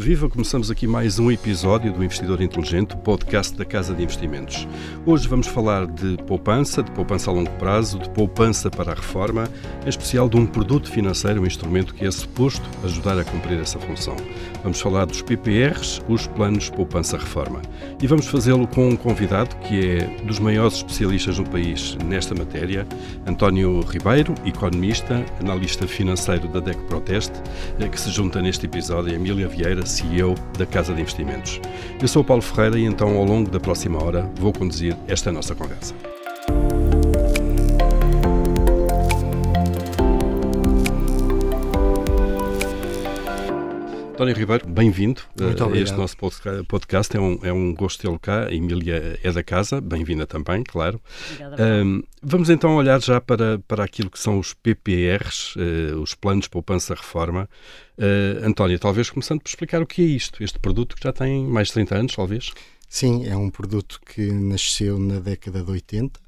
Viva, começamos aqui mais um episódio do Investidor Inteligente, podcast da Casa de Investimentos. Hoje vamos falar de poupança, de poupança a longo prazo, de poupança para a reforma, em especial de um produto financeiro, um instrumento que é suposto ajudar a cumprir essa função. Vamos falar dos PPRs, os planos poupança-reforma. E vamos fazê-lo com um convidado que é dos maiores especialistas no país nesta matéria, António Ribeiro, economista, analista financeiro da DEC Proteste, eh, que se junta neste episódio a Emília Vieira, CEO da Casa de Investimentos. Eu sou o Paulo Ferreira e então, ao longo da próxima hora, vou conduzir esta nossa conversa. António Ribeiro, bem-vindo a este nosso podcast. É um, é um gosto tê-lo cá. A Emília é da casa, bem-vinda também, claro. Um, vamos então olhar já para, para aquilo que são os PPRs, uh, os Planos de Poupança Reforma. Uh, António, talvez começando por explicar o que é isto, este produto que já tem mais de 30 anos, talvez? Sim, é um produto que nasceu na década de 80.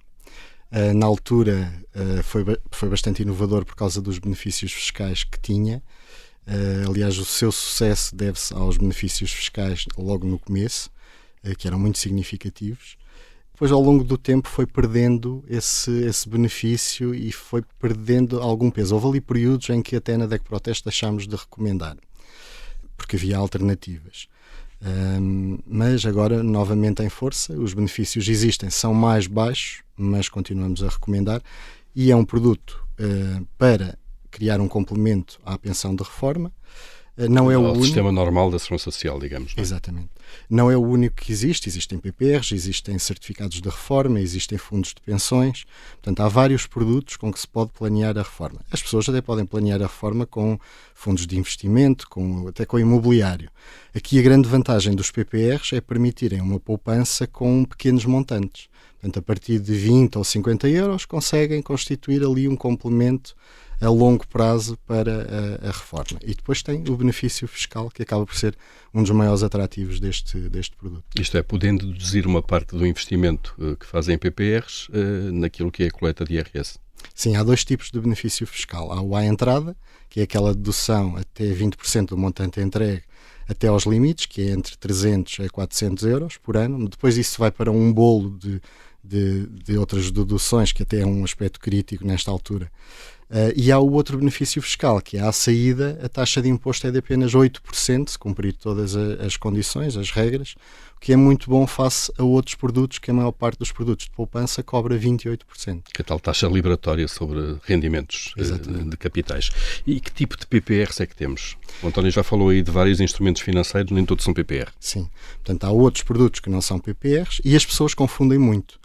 Uh, na altura foi, foi bastante inovador por causa dos benefícios fiscais que tinha Uh, aliás, o seu sucesso deve-se aos benefícios fiscais logo no começo, uh, que eram muito significativos. Depois, ao longo do tempo, foi perdendo esse, esse benefício e foi perdendo algum peso. Houve ali períodos em que até na DEC Proteste deixámos de recomendar, porque havia alternativas. Um, mas agora, novamente em força, os benefícios existem, são mais baixos, mas continuamos a recomendar. E é um produto uh, para criar um complemento à pensão de reforma. Eh, não é o, único... sistema normal da segurança social, digamos. Não é? Exatamente. Não é o único que existe. Existem PPRs, existem certificados de reforma, existem fundos de pensões. Portanto, há vários produtos com que se pode planear a reforma. As pessoas até podem planear a reforma com fundos de investimento, com, até com imobiliário. Aqui a grande vantagem dos PPRs é permitirem uma poupança com pequenos montantes. Portanto, a partir de 20 ou 50 euros conseguem constituir ali um complemento a longo prazo para a, a, reforma. E depois tem o benefício fiscal, que acaba por ser um dos maiores atrativos deste, deste produto. Isto é, podendo deduzir uma parte do investimento uh, que fazem PPRs uh, naquilo que é a coleta de IRS. Sim, há dois tipos de benefício fiscal. Há o à entrada, que é aquela dedução até 20% do montante entregue até aos limites, que é entre 300 a 400 euros por ano. Depois isso vai para um bolo de, de, de outras deduções, que até é um aspecto crítico nesta altura, Uh, e há o outro benefício fiscal, que é à saída a taxa de imposto é de apenas 8%, se cumprir todas as condições, as regras, o que é muito bom face a outros produtos, que a maior parte dos produtos de poupança cobra 28%. Que é tal taxa liberatória sobre rendimentos uh, de capitais. E que tipo de PPRs é que temos? O António já falou aí de vários instrumentos financeiros, nem todos são PPR. Sim. Portanto, há outros produtos que não são PPRs e as pessoas confundem muito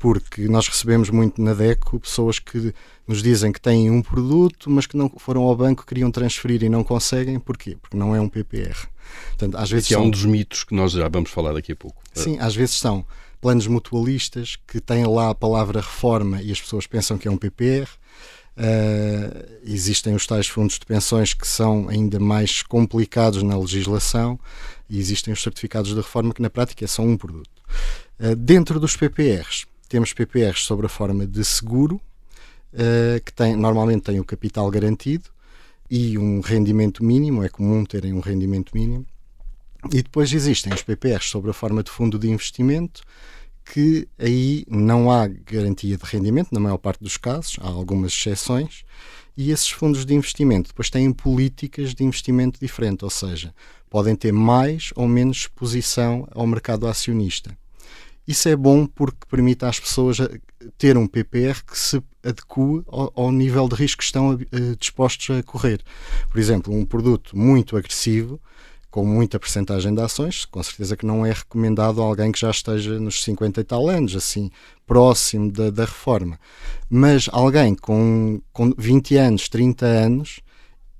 porque nós recebemos muito na DECO pessoas que nos dizem que têm um produto, mas que não foram ao banco, queriam transferir e não conseguem. Porquê? Porque não é um PPR. Portanto, às vezes são... é um dos mitos que nós já vamos falar daqui a pouco. Sim, às vezes são planos mutualistas que têm lá a palavra reforma e as pessoas pensam que é um PPR. Uh, eh, existem os tais fundos de pensões que são ainda mais complicados na legislação e existem os certificados de reforma que na prática é só um produto. Uh, dentro dos PPRs, temos PPRs sobre a forma de seguro, uh, que tem, normalmente têm o capital garantido e um rendimento mínimo, é comum terem um rendimento mínimo. E depois existem os PPRs sobre a forma de fundo de investimento, que aí não há garantia de rendimento, na maior parte dos casos, há algumas exceções, e esses fundos de investimento depois têm políticas de investimento diferentes, ou seja, podem ter mais ou menos exposição ao mercado acionista. Isso é bom porque permite às pessoas ter um PPR que se adeque ao, ao nível de risco que estão uh, dispostos a correr. Por exemplo, um produto muito agressivo, com muita percentagem de ações, com certeza que não é recomendado a alguém que já esteja nos 50 e tal anos, assim, próximo da, da reforma. Mas alguém com, com 20 anos, 30 anos,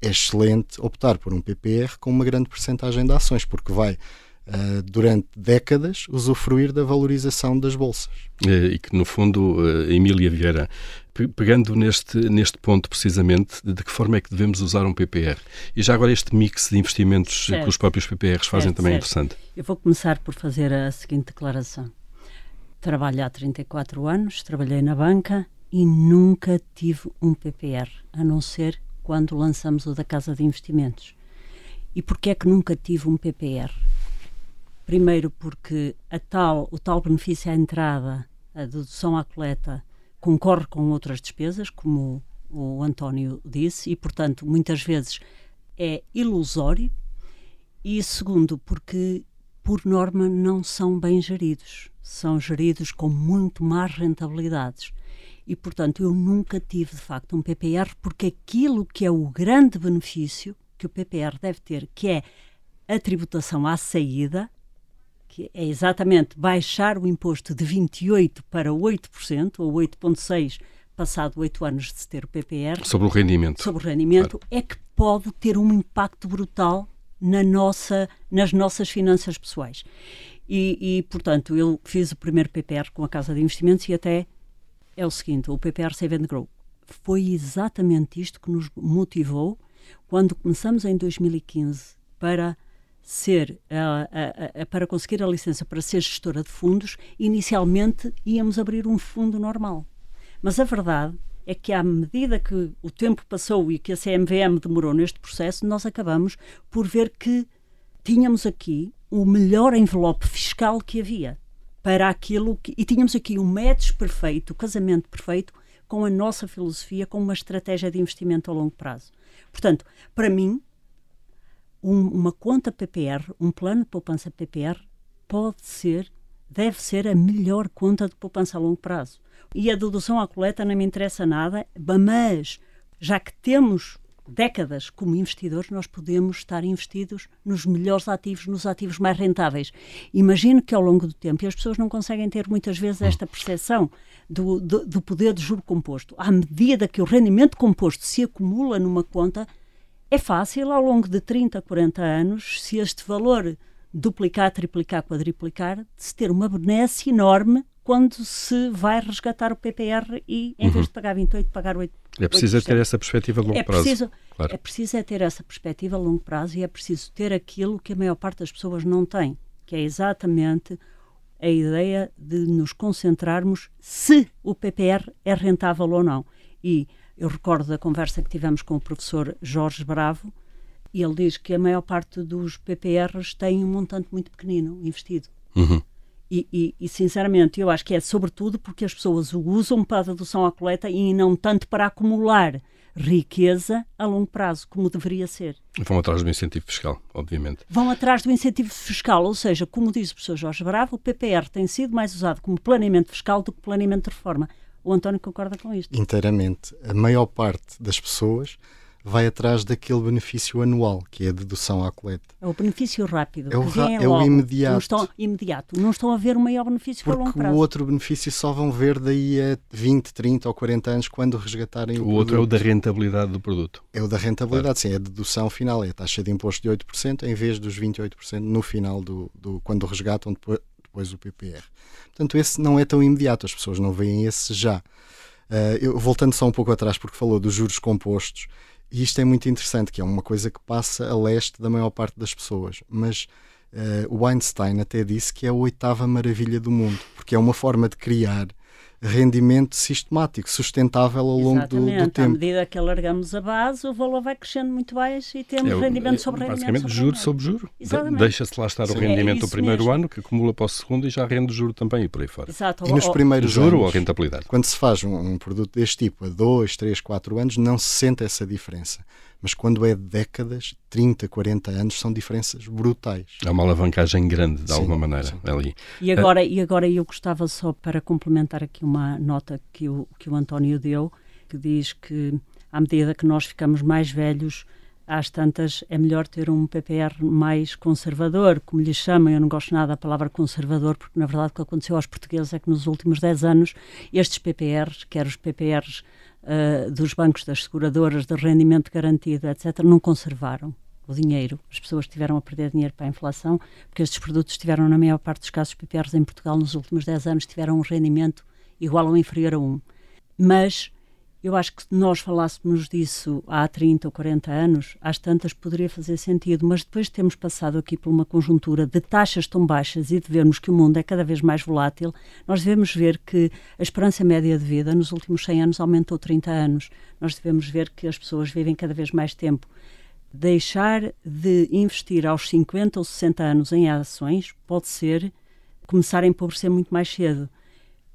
é excelente optar por um PPR com uma grande percentagem de ações, porque vai uh, durante décadas, usufruir da valorização das bolsas. E que, no fundo, uh, Emília Vieira, pegando neste, neste ponto precisamente, de que forma é que devemos usar um PPR? E já agora este mix de investimentos certo. que os próprios PPRs fazem certo, também certo. é interessante. Eu vou começar por fazer a seguinte declaração. Trabalho há 34 anos, trabalhei na banca e nunca tive um PPR, a não ser quando lançamos o da Casa de Investimentos E porquê é que nunca tive um PPR? Primeiro porque tal, o tal benefício à entrada, a dedução à coleta, concorre com outras despesas, como o António disse, e portanto muitas vezes é ilusório. E segundo, porque por norma não são bem geridos, são geridos com muito más rentabilidades. E portanto eu nunca tive de facto um PPR, porque aquilo que é o grande benefício que o PPR deve ter, que é a tributação à saída, que é exatamente baixar o imposto de 28% para 8%, ou 8,6% passado 8 anos de se ter o PPR. Sobre o rendimento. Sobre o rendimento, claro. é que pode ter um impacto brutal na nossa, nas nossas finanças pessoais. E, e, portanto, eu fiz o primeiro PPR com a Casa de Investimentos e até é o seguinte, o PPR Save and Grow. Foi exatamente isto que nos motivou quando começamos em 2015 para ser para conseguir a licença para ser gestora de fundos, inicialmente íamos abrir um fundo normal. Mas a verdade é que à medida que o tempo passou e que a CMVM demorou neste processo, nós acabamos por ver que tínhamos aqui o melhor envelope fiscal que havia para aquilo que, e tínhamos aqui um match perfeito, o casamento perfeito com a nossa filosofia, com uma estratégia de investimento a longo prazo. Portanto, para mim, um, uma conta PPR, um plano de poupança PPR, pode ser, deve ser a melhor conta de poupança a longo prazo. E a dedução à coleta não me interessa nada, mas já que temos décadas como investidores, nós podemos estar investidos nos melhores ativos, nos ativos mais rentáveis. Imagino que ao longo do tempo, e as pessoas não conseguem ter muitas vezes esta percepção do, do, do poder de juro composto. À medida que o rendimento composto se acumula numa conta, é fácil, ao longo de 30, 40 anos, se este valor duplicar, triplicar, quadriplicar, de se ter uma benesse enorme quando se vai resgatar o PPR e, em uhum. vez de pagar 28, pagar 8. É preciso 8%. ter essa perspectiva a longo é prazo. Preciso, claro. É preciso é ter essa perspectiva a longo prazo e é preciso ter aquilo que a maior parte das pessoas não tem, que é exatamente a ideia de nos concentrarmos se o PPR é rentável ou não. E eu recordo da conversa que tivemos com o professor Jorge Bravo, e ele diz que a maior parte dos PPRs tem um montante muito pequenino investido. Uhum. E, e, e, sinceramente, eu acho que é sobretudo porque as pessoas o usam para a dedução à coleta e não tanto para acumular riqueza a longo prazo, como deveria ser. Vão atrás do incentivo fiscal, obviamente. Vão atrás do incentivo fiscal, ou seja, como diz o professor Jorge Bravo, o PPR tem sido mais usado como planeamento fiscal do que planeamento de reforma. O António concorda com isto? Inteiramente. A maior parte das pessoas vai atrás daquele benefício anual, que é a dedução à coleta. É o benefício rápido, é o, ra é o imediato. Não estão, imediato. Não estão a ver o maior benefício Porque a longo prazo. o outro benefício só vão ver daí a 20, 30 ou 40 anos quando resgatarem o, o outro é o da rentabilidade do produto. É o da rentabilidade, claro. sim. É a dedução final, é a taxa de imposto de 8% em vez dos 28% no final do, do quando resgatam depois, depois o PPR. Portanto, esse não é tão imediato, as pessoas não veem esse já. Uh, eu, voltando só um pouco atrás, porque falou dos juros compostos, e isto é muito interessante, que é uma coisa que passa a leste da maior parte das pessoas, mas uh, o Einstein até disse que é a oitava maravilha do mundo, porque é uma forma de criar rendimento sistemático, sustentável ao longo do, do, tempo. À medida que alargamos a base, o valor vai crescendo muito baixo e temos é, rendimento sobre rendimento. Basicamente, sobre juro sobre juro. De Deixa-se lá estar Sim, o rendimento é do primeiro mesmo. ano, que acumula para o segundo e já rende juro também e por aí fora. Exato. E nos primeiros juro anos, ou rentabilidade? Quando se faz um, um produto deste tipo a 2, 3, 4 anos, não se sente essa diferença mas quando é décadas, 30, 40 anos, são diferenças brutais. É uma alavancagem grande, de sim, alguma maneira, sim. ali. E agora, e agora eu gostava só para complementar aqui uma nota que o, que o António deu, que diz que à medida que nós ficamos mais velhos, às tantas é melhor ter um PPR mais conservador, como lhe chamam. Eu não gosto nada da palavra conservador, porque na verdade o que aconteceu aos portugueses é que nos últimos 10 anos estes PPRs, quer os PPRs uh, dos bancos, das seguradoras, de rendimento garantido, etc., não conservaram o dinheiro. As pessoas tiveram a perder dinheiro para a inflação, porque estes produtos tiveram, na maior parte dos casos, PPRs em Portugal, nos últimos 10 anos, tiveram um rendimento igual ou inferior a 1. Mas eu acho que se nós falássemos disso há 30 ou 40 anos, às tantas poderia fazer sentido, mas depois de termos passado aqui por uma conjuntura de taxas tão baixas e de vermos que o mundo é cada vez mais volátil, nós devemos ver que a esperança média de vida nos últimos 100 anos aumentou 30 anos. Nós devemos ver que as pessoas vivem cada vez mais tempo. deixar de investir aos 50 ou 60 anos em ações pode ser começar a empobrecer muito mais cedo.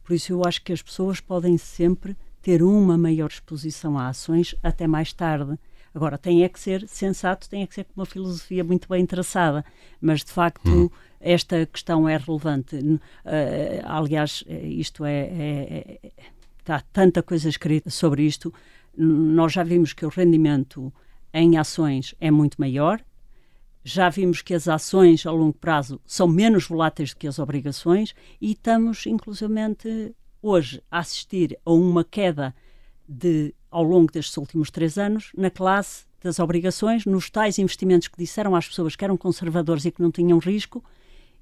Por isso, eu acho que as pessoas podem sempre ter uma maior exposição a ações até mais tarde. Agora, tem é que ser sensato, tem é que ser com uma filosofia muito bem traçada, mas de facto hum. esta questão é relevante. Uh, aliás, isto é, é, é, Há tanta coisa escrita sobre isto. Nós já vimos que o rendimento em ações é muito maior, já vimos que as ações a longo prazo são menos voláteis do que as obrigações e estamos, inclusivamente, hoje a assistir a uma queda de, ao longo destes últimos três anos na classe das obrigações, nos tais investimentos que disseram às pessoas que eram conservadores e que não tinham risco,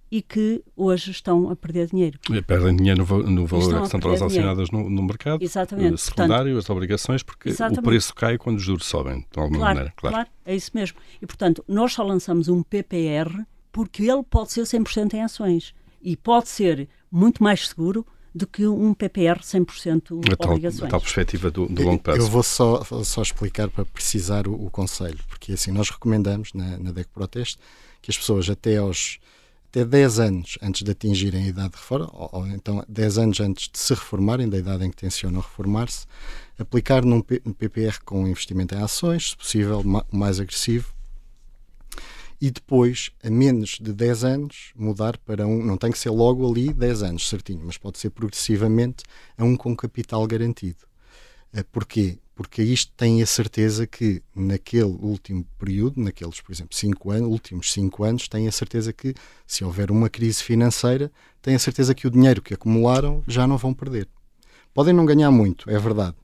e que hoje estão a perder dinheiro. E perdem dinheiro no, no valor que estão transacionadas no, no, mercado exatamente. secundário, portanto, as obrigações, porque exatamente. o preço cai quando os juros sobem, de alguma claro, maneira. Claro. claro, é isso mesmo. E, portanto, nós só lançamos um PPR porque ele pode ser 100% em ações e pode ser muito mais seguro do que um PPR 100% a tal, obrigações. A tal perspectiva do, do longo prazo. Eu vou só, só explicar para precisar o, o conselho, porque assim nós recomendamos na, na DEC Proteste que as pessoas até aos até 10 anos antes de atingirem a idade de reforma, ou, ou, então 10 anos antes de se reformarem, da idade em que tencionam reformar-se, aplicar num, P, um PPR com investimento em ações, se possível, ma, mais agressivo, e depois, a menos de 10 anos, mudar para um, não tem que ser logo ali 10 anos, certinho, mas pode ser progressivamente a um com capital garantido. Eh, porquê? porque isto tem a certeza que naquele último período, naqueles, por exemplo, cinco anos, últimos cinco anos, tem a certeza que se houver uma crise financeira, tem a certeza que o dinheiro que acumularam já não vão perder. Podem não ganhar muito, é verdade,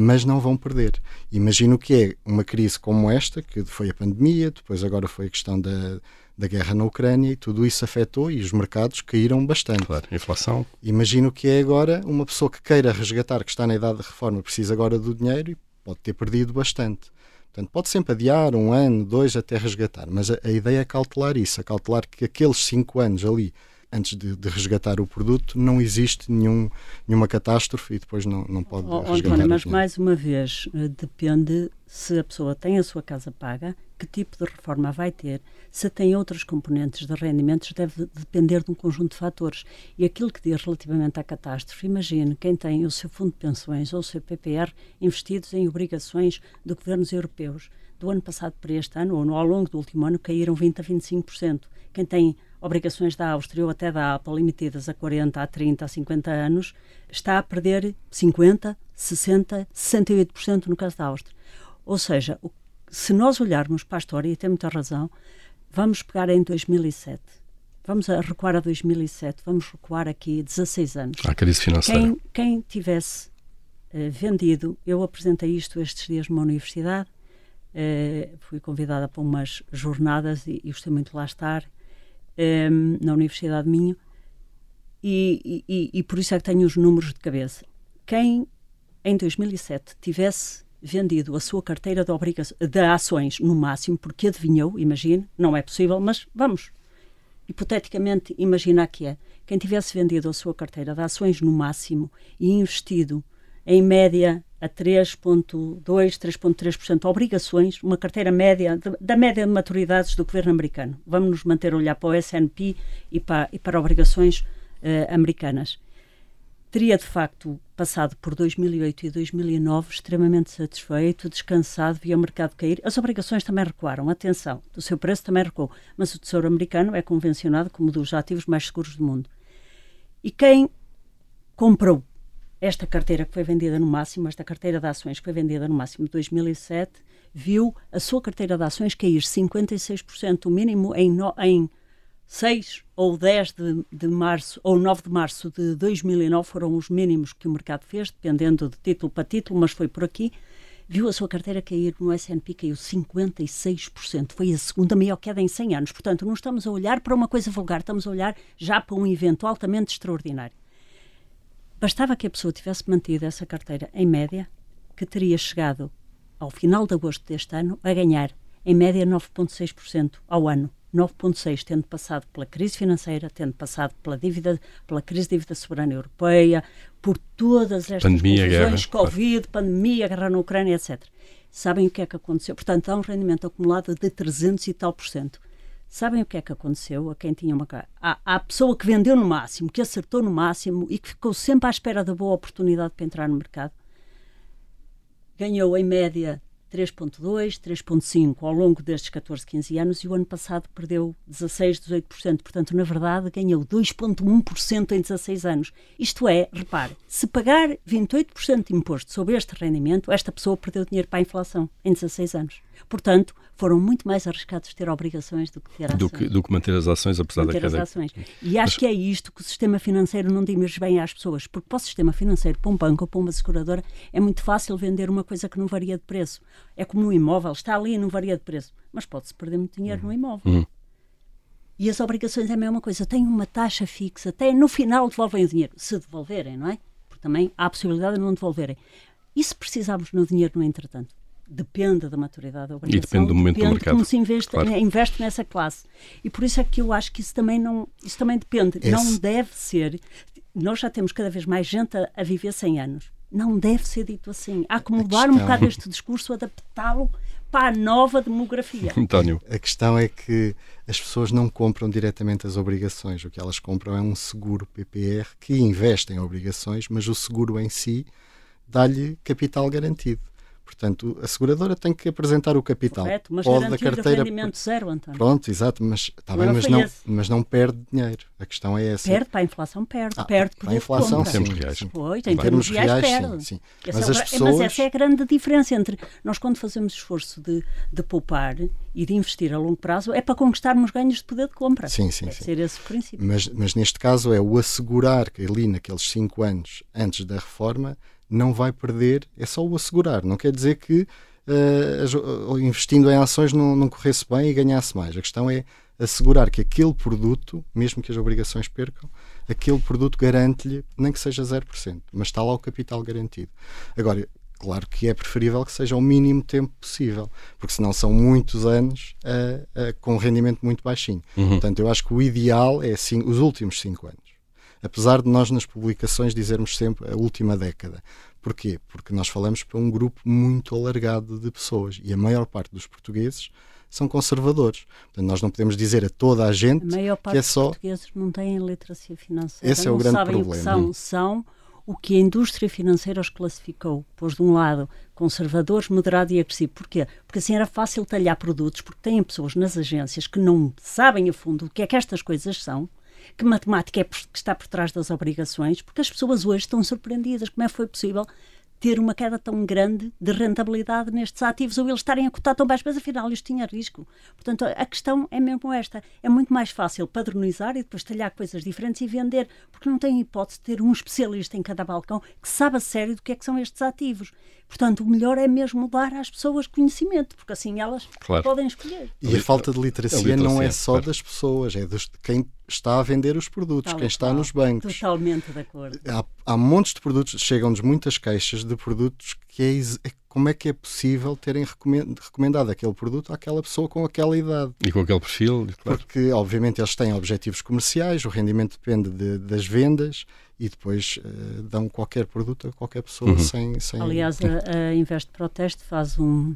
mas não vão perder. Imagino que é uma crise como esta, que foi a pandemia, depois agora foi a questão da, da guerra na Ucrânia e tudo isso afetou e os mercados caíram bastante. Claro, inflação. Imagino que é agora uma pessoa que queira resgatar, que está na idade de reforma, precisa agora do dinheiro e pode ter perdido bastante. Portanto, pode sempre adiar um ano, dois até resgatar, mas a, a ideia é cautelar isso, é cautelar que aqueles cinco anos ali antes de, de, resgatar o produto, não existe nenhum, nenhuma catástrofe e depois não, não pode oh, resgatar. António, mas mais uma vez, eh, depende se a pessoa tem a sua casa paga, que tipo de reforma vai ter, se tem outros componentes de rendimentos, deve depender de um conjunto de fatores. E aquilo que diz relativamente à catástrofe, imagine quem tem o seu fundo de pensões ou o seu PPR investidos em obrigações de governos europeus. Do ano passado para este ano, ou ao longo do último ano, caíram 20% a 25%. Quem tem obrigações da Áustria ou até da Apple emitidas a 40, a 30, a 50 anos, está a perder 50, 60, 68% no caso da Áustria. Ou seja, se nós olharmos para a história, e tem muita razão, vamos pegar em 2007. Vamos recuar a 2007, vamos recuar aqui 16 anos. A crise financeira. Quem, quem tivesse uh, vendido, eu apresentei isto estes dias numa universidade, uh, fui convidada para umas jornadas e, e gostei muito de lá estar, um, na Universidade de Minho, e, e, e, por isso é que tenho os números de cabeça. Quem em 2007 tivesse vendido a sua carteira de, de ações no máximo, porque adivinhou, imagine, não é possível, mas vamos, hipoteticamente, imaginar que é. Quem tivesse vendido a sua carteira de ações no máximo e investido em média a 3,2%, 3,3% obrigações, uma carteira média, da média de maturidades do governo americano. Vamos nos manter a olhar para o S&P e para, e para obrigações uh, americanas. Teria, de facto, passado por 2008 e 2009 extremamente satisfeito, descansado, via o mercado cair. As obrigações também recuaram, atenção, o seu preço também recuou, mas o Tesouro Americano é convencionado como dos ativos mais seguros do mundo. E quem comprou esta carteira que foi vendida no máximo, esta carteira de ações que foi vendida no máximo de 2007, viu a sua carteira de ações cair 56%, o mínimo em, no, em 6 ou 10 de, de, março ou 9 de março de 2009 foram os mínimos que o mercado fez, dependendo de título para título, mas foi por aqui. Viu a sua carteira cair no S&P, caiu 56%. Foi a segunda maior queda em 100 anos. Portanto, não estamos a olhar para uma coisa vulgar, estamos a olhar já para um evento altamente extraordinário. Bastava que a pessoa tivesse mantido essa carteira em média, que teria chegado ao final de agosto deste ano a ganhar em média 9,6% ao ano. 9,6%, tendo passado pela crise financeira, tendo passado pela dívida, pela crise de dívida soberana europeia, por todas estas pandemia, confusões, guerra, Covid, claro. pandemia, guerra na Ucrânia, etc. Sabem o que é que aconteceu? Portanto, há um rendimento acumulado de 300 e tal por cento. Sabem o que é que aconteceu a quem tinha uma casa? Há, pessoa que vendeu no máximo, que acertou no máximo e que ficou sempre à espera da boa oportunidade para entrar no mercado. Ganhou em média 3,2%, 3,5% ao longo destes 14, 15 anos e o ano passado perdeu 16, 18%. Portanto, na verdade, ganhou 2,1% em 16 anos. Isto é, repare, se pagar 28% de imposto sobre este rendimento, esta pessoa perdeu dinheiro para a inflação em 16 anos. Portanto, foram muito mais arriscados ter obrigações do que ter ações. Do que, do que manter as ações, apesar manter da queda. As ações. E acho Mas... que é isto que o sistema financeiro não diz bem às pessoas, porque para o sistema financeiro, para um banco ou para uma seguradora, é muito fácil vender uma coisa que não varia de preço. É como um imóvel, está ali e não varia de preço. Mas pode-se perder muito dinheiro uhum. no imóvel. Uhum. E as obrigações é a mesma coisa. Têm uma taxa fixa, até no final devolvem o dinheiro. Se devolverem, não é? Porque também há a possibilidade de não devolverem. E se precisarmos no dinheiro no entretanto? Depende da maturidade da obrigação. E depende do momento depende do mercado. como se investe, claro. investe nessa classe. E por isso é que eu acho que isso também não, isso também depende. Esse... Não deve ser. Nós já temos cada vez mais gente a, a viver 100 anos. Não deve ser dito assim. Há que mudar questão... um bocado este discurso, adaptá-lo para a nova demografia. António. A questão é que as pessoas não compram diretamente as obrigações. O que elas compram é um seguro PPR que investe em obrigações, mas o seguro em si dá-lhe capital garantido. Portanto, a seguradora tem que apresentar o capital. Correto, mas Pode da carteira rendimento zero, António. Pronto, exato, mas está bem, mas não, mas não perde dinheiro. A questão é essa. Perde para a inflação, perde. Ah, perde para a inflação, sim. Termos reais. Pois, em termos reais, perde. Sim, sim. Mas, é as pessoas... mas essa é a grande diferença entre nós, quando fazemos esforço de, de poupar e de investir a longo prazo, é para conquistarmos ganhos de poder de compra. Sim, sim, Deve sim. ser esse o princípio. Mas, mas neste caso é o assegurar que ali naqueles 5 anos antes da reforma não vai perder, é só o assegurar. Não quer dizer que uh, investindo em ações não, não corresse bem e ganhasse mais. A questão é assegurar que aquele produto, mesmo que as obrigações percam, aquele produto garante-lhe, nem que seja 0%, mas está lá o capital garantido. Agora, claro que é preferível que seja o mínimo tempo possível, porque senão são muitos anos uh, uh, com um rendimento muito baixinho. Uhum. Portanto, eu acho que o ideal é assim, os últimos 5 anos. Apesar de nós nas publicações dizermos sempre a última década. Porquê? Porque nós falamos para um grupo muito alargado de pessoas e a maior parte dos portugueses são conservadores. Portanto, nós não podemos dizer a toda a gente a maior parte que é só. Dos portugueses não têm literacia financeira. Esse é o não grande sabem problema. O são, são o que a indústria financeira os classificou. Pôs de um lado conservadores, moderado e agressivo. Porquê? Porque assim era fácil talhar produtos, porque têm pessoas nas agências que não sabem a fundo o que é que estas coisas são que matemática é que está por trás das obrigações, porque as pessoas hoje estão surpreendidas. Como é que foi possível ter uma queda tão grande de rentabilidade nestes ativos ou eles estarem a cotar tão baixo, mas afinal isto tinha risco. Portanto, a questão é mesmo esta. É muito mais fácil padronizar e depois talhar coisas diferentes e vender, porque não tem hipótese de ter um especialista em cada balcão que sabe a sério do que é que são estes ativos. Portanto, o melhor é mesmo dar às pessoas conhecimento, porque assim elas claro. podem escolher. E a falta de literacia, literacia não é só claro. das pessoas, é de quem está a vender os produtos, Tal quem está nos bancos. Totalmente de acordo. Há, há montes de produtos, chegam-nos muitas queixas de produtos que é, é, como é que é possível terem recomendado aquele produto àquela pessoa com aquela idade. E com aquele perfil, claro. Porque, obviamente, eles têm objetivos comerciais, o rendimento depende de, das vendas e depois uh, dão qualquer produto a qualquer pessoa uhum. sem, sem. Aliás, a, a Invest Proteste faz um.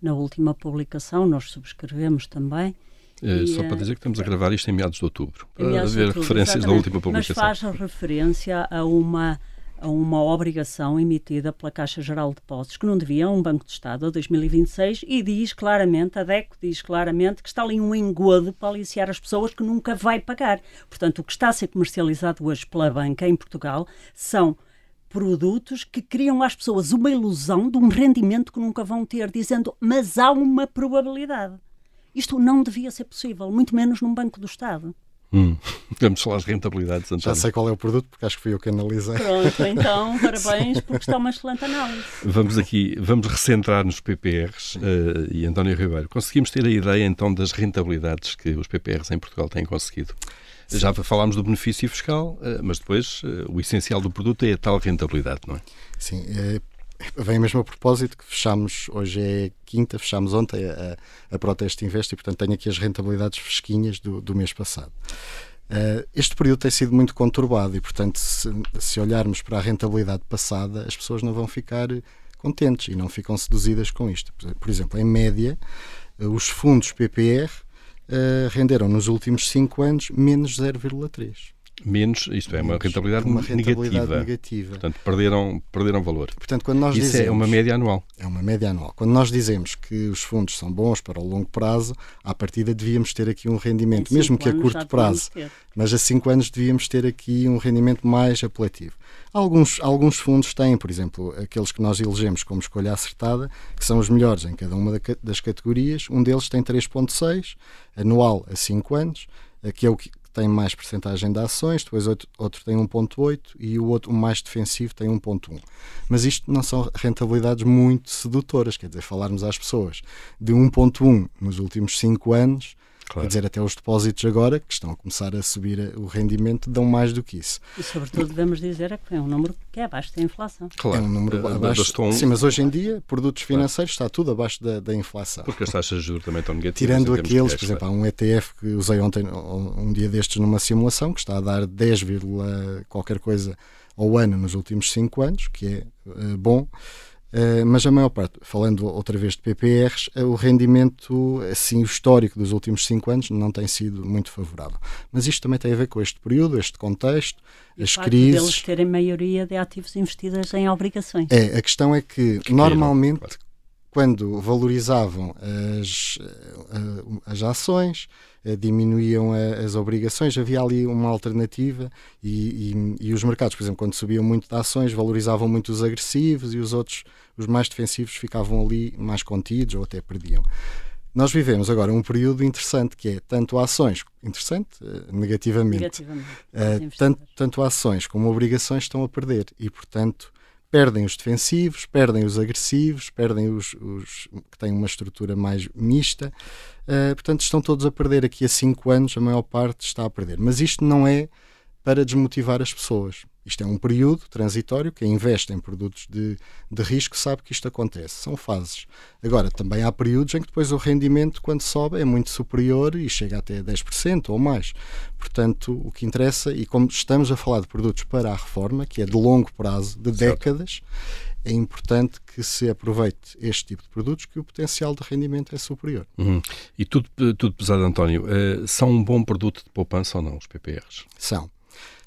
Na última publicação, nós subscrevemos também. É, só para dizer que estamos a gravar isto em meados de outubro, para haver referências exatamente. da última publicação. Mas faz referência a uma a uma obrigação emitida pela Caixa Geral de Depósitos, que não devia a um Banco de Estado a 2026, e diz claramente, a DECO diz claramente que está ali um engodo para aliciar as pessoas que nunca vai pagar. Portanto, o que está a ser comercializado hoje pela banca em Portugal são produtos que criam às pessoas uma ilusão de um rendimento que nunca vão ter, dizendo, mas há uma probabilidade. Isto não devia ser possível, muito menos num Banco do Estado. Hum. Vamos falar de rentabilidades, António. Já sei qual é o produto, porque acho que fui eu que analisei. Pronto, então, parabéns, porque está uma excelente análise. Vamos aqui, vamos recentrar nos PPRs uh, e António Ribeiro. Conseguimos ter a ideia então das rentabilidades que os PPRs em Portugal têm conseguido? Sim. Já falámos do benefício fiscal, uh, mas depois uh, o essencial do produto é a tal rentabilidade, não é? Sim, vem mesmo a propósito que fechamos, hoje é quinta, fechamos ontem a, a Proteste Invest e, portanto, tenho aqui as rentabilidades fresquinhas do, do mês passado. Uh, este período tem sido muito conturbado e, portanto, se, se, olharmos para a rentabilidade passada, as pessoas não vão ficar contentes e não ficam seduzidas com isto. Por exemplo, em média, os fundos PPR uh, renderam nos últimos 5 anos menos 0,3 menos, isto é, uma rentabilidade, uma rentabilidade negativa. negativa. Portanto, perderam, perderam valor. Portanto, quando nós Isso dizemos, é uma média anual. É uma média anual. Quando nós dizemos que os fundos são bons para o longo prazo, à partida devíamos ter aqui um rendimento, mesmo que a curto prazo, mas a 5 anos devíamos ter aqui um rendimento mais apelativo. Alguns, alguns fundos têm, por exemplo, aqueles que nós elegemos como escolha acertada, que são os melhores em cada uma das categorias. Um deles tem 3,6 anual a 5 anos, que é o que tem mais percentagem de ações, depois outro, outro tem 1.8 e o outro, o mais defensivo, tem 1.1. Mas isto não são rentabilidades muito sedutoras, quer dizer, falarmos às pessoas de 1.1 nos últimos 5 anos Claro. Quer dizer, até os depósitos agora, que estão a começar a subir o rendimento, dão mais do que isso. E, sobretudo, devemos dizer é que é um número que é abaixo da inflação. Claro. É um número abaixo. Estão... Sim, mas hoje em dia, produtos financeiros, claro. está tudo abaixo da, da, inflação. Porque as taxas de juros também estão negativas. Tirando aqueles, por exemplo, há um ETF que usei ontem, um dia destes, numa simulação, que está a dar 10, qualquer coisa ao ano nos últimos 5 anos, que é uh, bom. Uh, mas a maior parte, falando outra vez de PPRs, uh, o rendimento assim histórico dos últimos cinco anos não tem sido muito favorável. Mas isto também tem a ver com este período, este contexto, e as crises. Eles terem maioria de ativos investidos em obrigações. É, a questão é que, que normalmente quando valorizavam as, uh, as ações, eh, diminuíam as obrigações, havia ali uma alternativa e, e, e, os mercados, por exemplo, quando subiam muito de ações, valorizavam muito os agressivos e os outros, os mais defensivos, ficavam ali mais contidos ou até perdiam. Nós vivemos agora um período interessante que é tanto ações, interessante, eh, negativamente, negativamente. Uh, tanto, tanto ações como obrigações estão a perder e, portanto, perdem os defensivos, perdem os agressivos, perdem os, os que têm uma estrutura mais mista. Uh, portanto, estão todos a perder. Aqui a 5 anos, a maior parte está a perder. Mas isto não é para desmotivar as pessoas. Isto é um período transitório. Quem investe em produtos de, de risco sabe que isto acontece. São fases. Agora, também há períodos em que depois o rendimento, quando sobe, é muito superior e chega até 10% ou mais. Portanto, o que interessa, e como estamos a falar de produtos para a reforma, que é de longo prazo, de décadas, é importante que se aproveite este tipo de produtos que o potencial de rendimento é superior. Uhum. E tudo, tudo pesado, António, uh, são um bom produto de poupança ou não, os PPRs? São.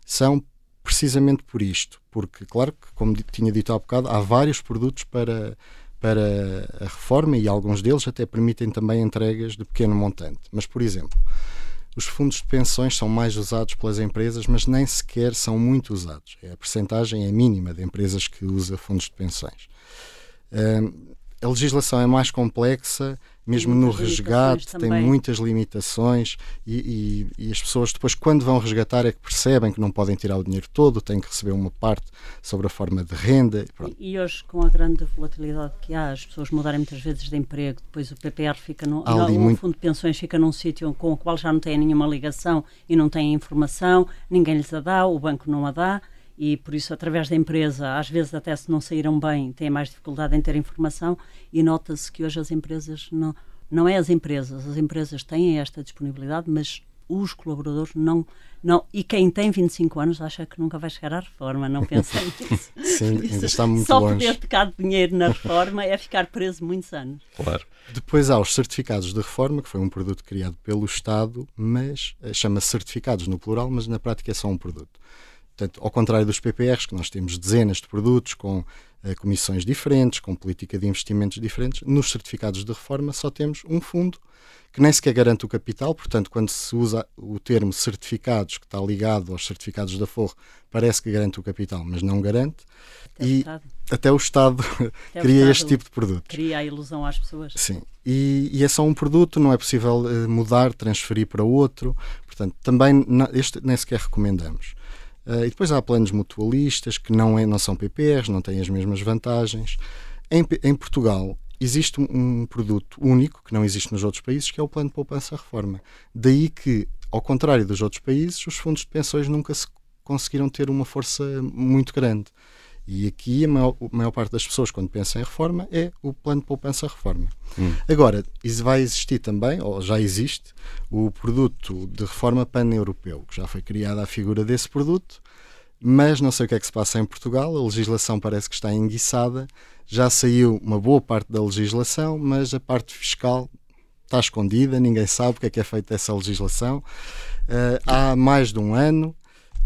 São precisamente por isto, porque, claro que, como tinha dito há bocado, há vários produtos para, para a reforma e alguns deles até permitem também entregas de pequeno montante. Mas, por exemplo, os fundos de pensões são mais usados pelas empresas, mas nem sequer são muito usados. A percentagem é mínima de empresas que usam fundos de pensões. A legislação é mais complexa mesmo no resgate tem muitas limitações e, e, e, as pessoas depois quando vão resgatar é que percebem que não podem tirar o dinheiro todo, têm que receber uma parte sobre a forma de renda. E, e, hoje com a grande volatilidade que há, as pessoas mudarem muitas vezes de emprego, depois o PPR fica no, o muito... fundo de pensões fica num sítio com o qual já não têm nenhuma ligação e não têm informação, ninguém lhes a dá, o banco não a dá e por isso através da empresa, às vezes até se não saíram bem, têm mais dificuldade em ter informação e nota-se que hoje as empresas não não é as empresas, as empresas têm esta disponibilidade, mas os colaboradores não, não e quem tem 25 anos acha que nunca vai chegar à reforma, não pensa nisso. Sim, ainda está muito Só longe. poder tocar dinheiro na reforma é ficar preso muitos anos. Claro. Depois há os certificados de reforma, que foi um produto criado pelo Estado, mas eh, chama-se certificados no plural, mas na prática é só um produto. Portanto, ao contrário dos PPRs, que nós temos dezenas de produtos com uh, comissões diferentes, com política de investimentos diferentes, nos certificados de reforma só temos um fundo que nem sequer garante o capital, portanto, quando se usa o termo certificados, que está ligado aos certificados da Forro, parece que garante o capital, mas não garante. Até e até o Estado até cria o Estado este tipo de produto. Cria a ilusão às pessoas. Sim. E, e, é só um produto, não é possível uh, mudar, transferir para outro. Portanto, também este nem sequer recomendamos. Uh, e depois há planos mutualistas que não, é, não são PPRs, não têm as mesmas vantagens. Em, em Portugal existe um, um, produto único que não existe nos outros países, que é o plano de poupança reforma. Daí que, ao contrário dos outros países, os fundos de pensões nunca se conseguiram ter uma força muito grande. E aqui a maior, a maior, parte das pessoas, quando pensam em reforma, é o plano de poupança-reforma. Hum. Agora, vai existir também, ou já existe, o produto de reforma pan-europeu, que já foi criada a figura desse produto, mas não sei o que é que se passa em Portugal. A legislação parece que está enguiçada. Já saiu uma boa parte da legislação, mas a parte fiscal está escondida, ninguém sabe o que é que é feito dessa legislação. Uh, há mais de um ano.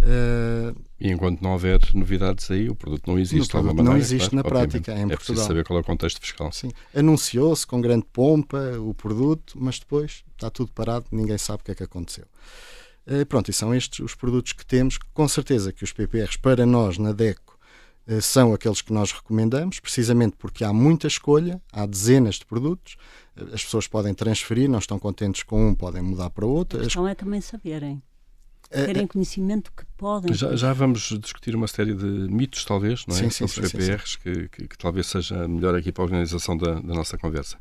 Uh, e enquanto não houver novidades aí, o produto não existe. Produto maneira, não existe claro, na prática em é Portugal. É preciso saber qual é o contexto fiscal. Sim. Anunciou-se com grande pompa o produto, mas depois está tudo parado, ninguém sabe o que é que aconteceu. Uh, pronto, e são estes os produtos que temos. Com certeza que os PPRs, para nós, na DECO, uh, são aqueles que nós recomendamos, precisamente porque há muita escolha, há dezenas de produtos, as pessoas podem transferir, não estão contentes com um, podem mudar para outro. A questão é também saberem terem conhecimento que podem. Já, já, vamos discutir uma série de mitos, talvez, não é? Sim, sim, Sobre os PPRs, sim, que, que, que, talvez seja melhor aqui para a organização da, da nossa conversa.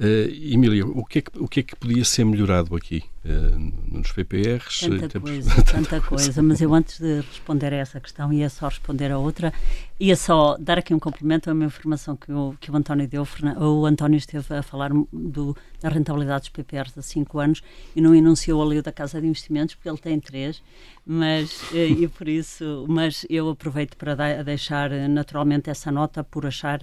Uh, Emília, o que, é que, o que é que podia ser melhorado aqui uh, nos PPRs? Tanta coisa, tanta, tanta coisa. Mas eu antes de responder a essa questão, ia só responder a outra, ia só dar aqui um complemento a uma informação que o, que o António deu. O António esteve a falar do, da rentabilidade dos PPRs há cinco anos e não enunciou ali o da Casa de Investimentos, porque ele tem três, mas, eh, e por isso, mas eu aproveito para deixar naturalmente essa nota por achar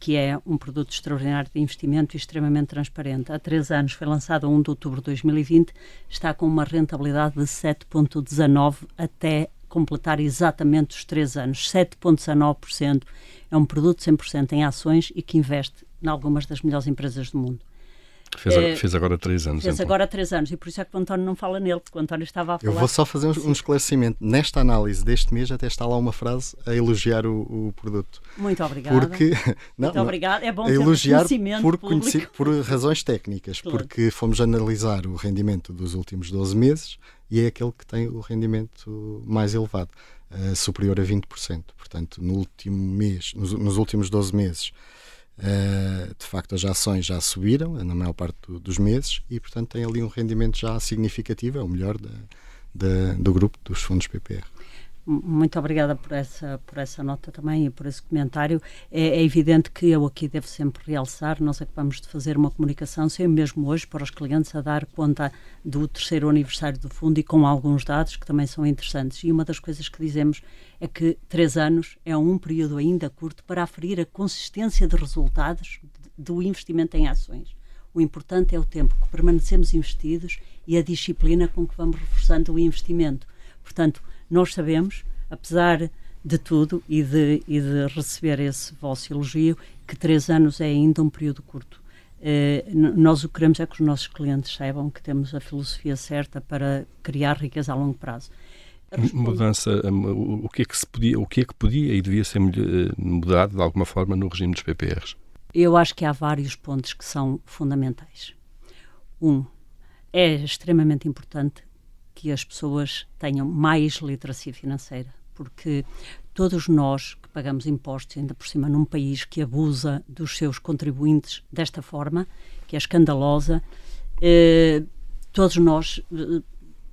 que é um produto extraordinário de investimento e extremamente transparente. Há três anos foi lançado a 1 de outubro de 2020, está com uma rentabilidade de 7,19 até completar exatamente os três anos. 7,19% é um produto 100% em ações e que investe em algumas das melhores empresas do mundo. Fez, é, fez, agora três anos. Fez então. agora três anos e por isso é que o António não fala nele, porque o António estava a falar. Eu vou só fazer um, um esclarecimento. Nesta análise deste mês até está lá uma frase a elogiar o, o produto. Muito obrigada. Porque, não, Muito obrigada. É bom a elogiar por, por razões técnicas, claro. porque fomos analisar o rendimento dos últimos 12 meses e é aquele que tem o rendimento mais elevado, uh, superior a 20%. Portanto, no último mês, nos, nos últimos 12 meses Uh, de facto, as ações já subiram na maior parte do, dos meses e, portanto, tem ali um rendimento já significativo, é o melhor da, da, do grupo dos fundos PPR. Muito obrigada por essa, por essa nota também e por esse comentário. É, é, evidente que eu aqui devo sempre realçar, nós acabamos de fazer uma comunicação, sei mesmo hoje, para os clientes a dar conta do terceiro aniversário do fundo e com alguns dados que também são interessantes. E uma das coisas que dizemos é que três anos é um período ainda curto para aferir a consistência de resultados do investimento em ações. O importante é o tempo que permanecemos investidos e a disciplina com que vamos reforçando o investimento. Portanto, nós sabemos, apesar de tudo e de, e de receber esse vosso elogio, que três anos é ainda um período curto. Eh, nós o que queremos é que os nossos clientes saibam que temos a filosofia certa para criar riqueza a longo prazo. Mudança, o que é que se podia, o que é que podia e devia ser eh, mudado de alguma forma no regime dos PPRs? Eu acho que há vários pontos que são fundamentais. Um, é extremamente importante que as pessoas tenham mais literacia financeira, porque todos nós que pagamos impostos, ainda por cima num país que abusa dos seus contribuintes desta forma, que é escandalosa, eh, todos nós eh,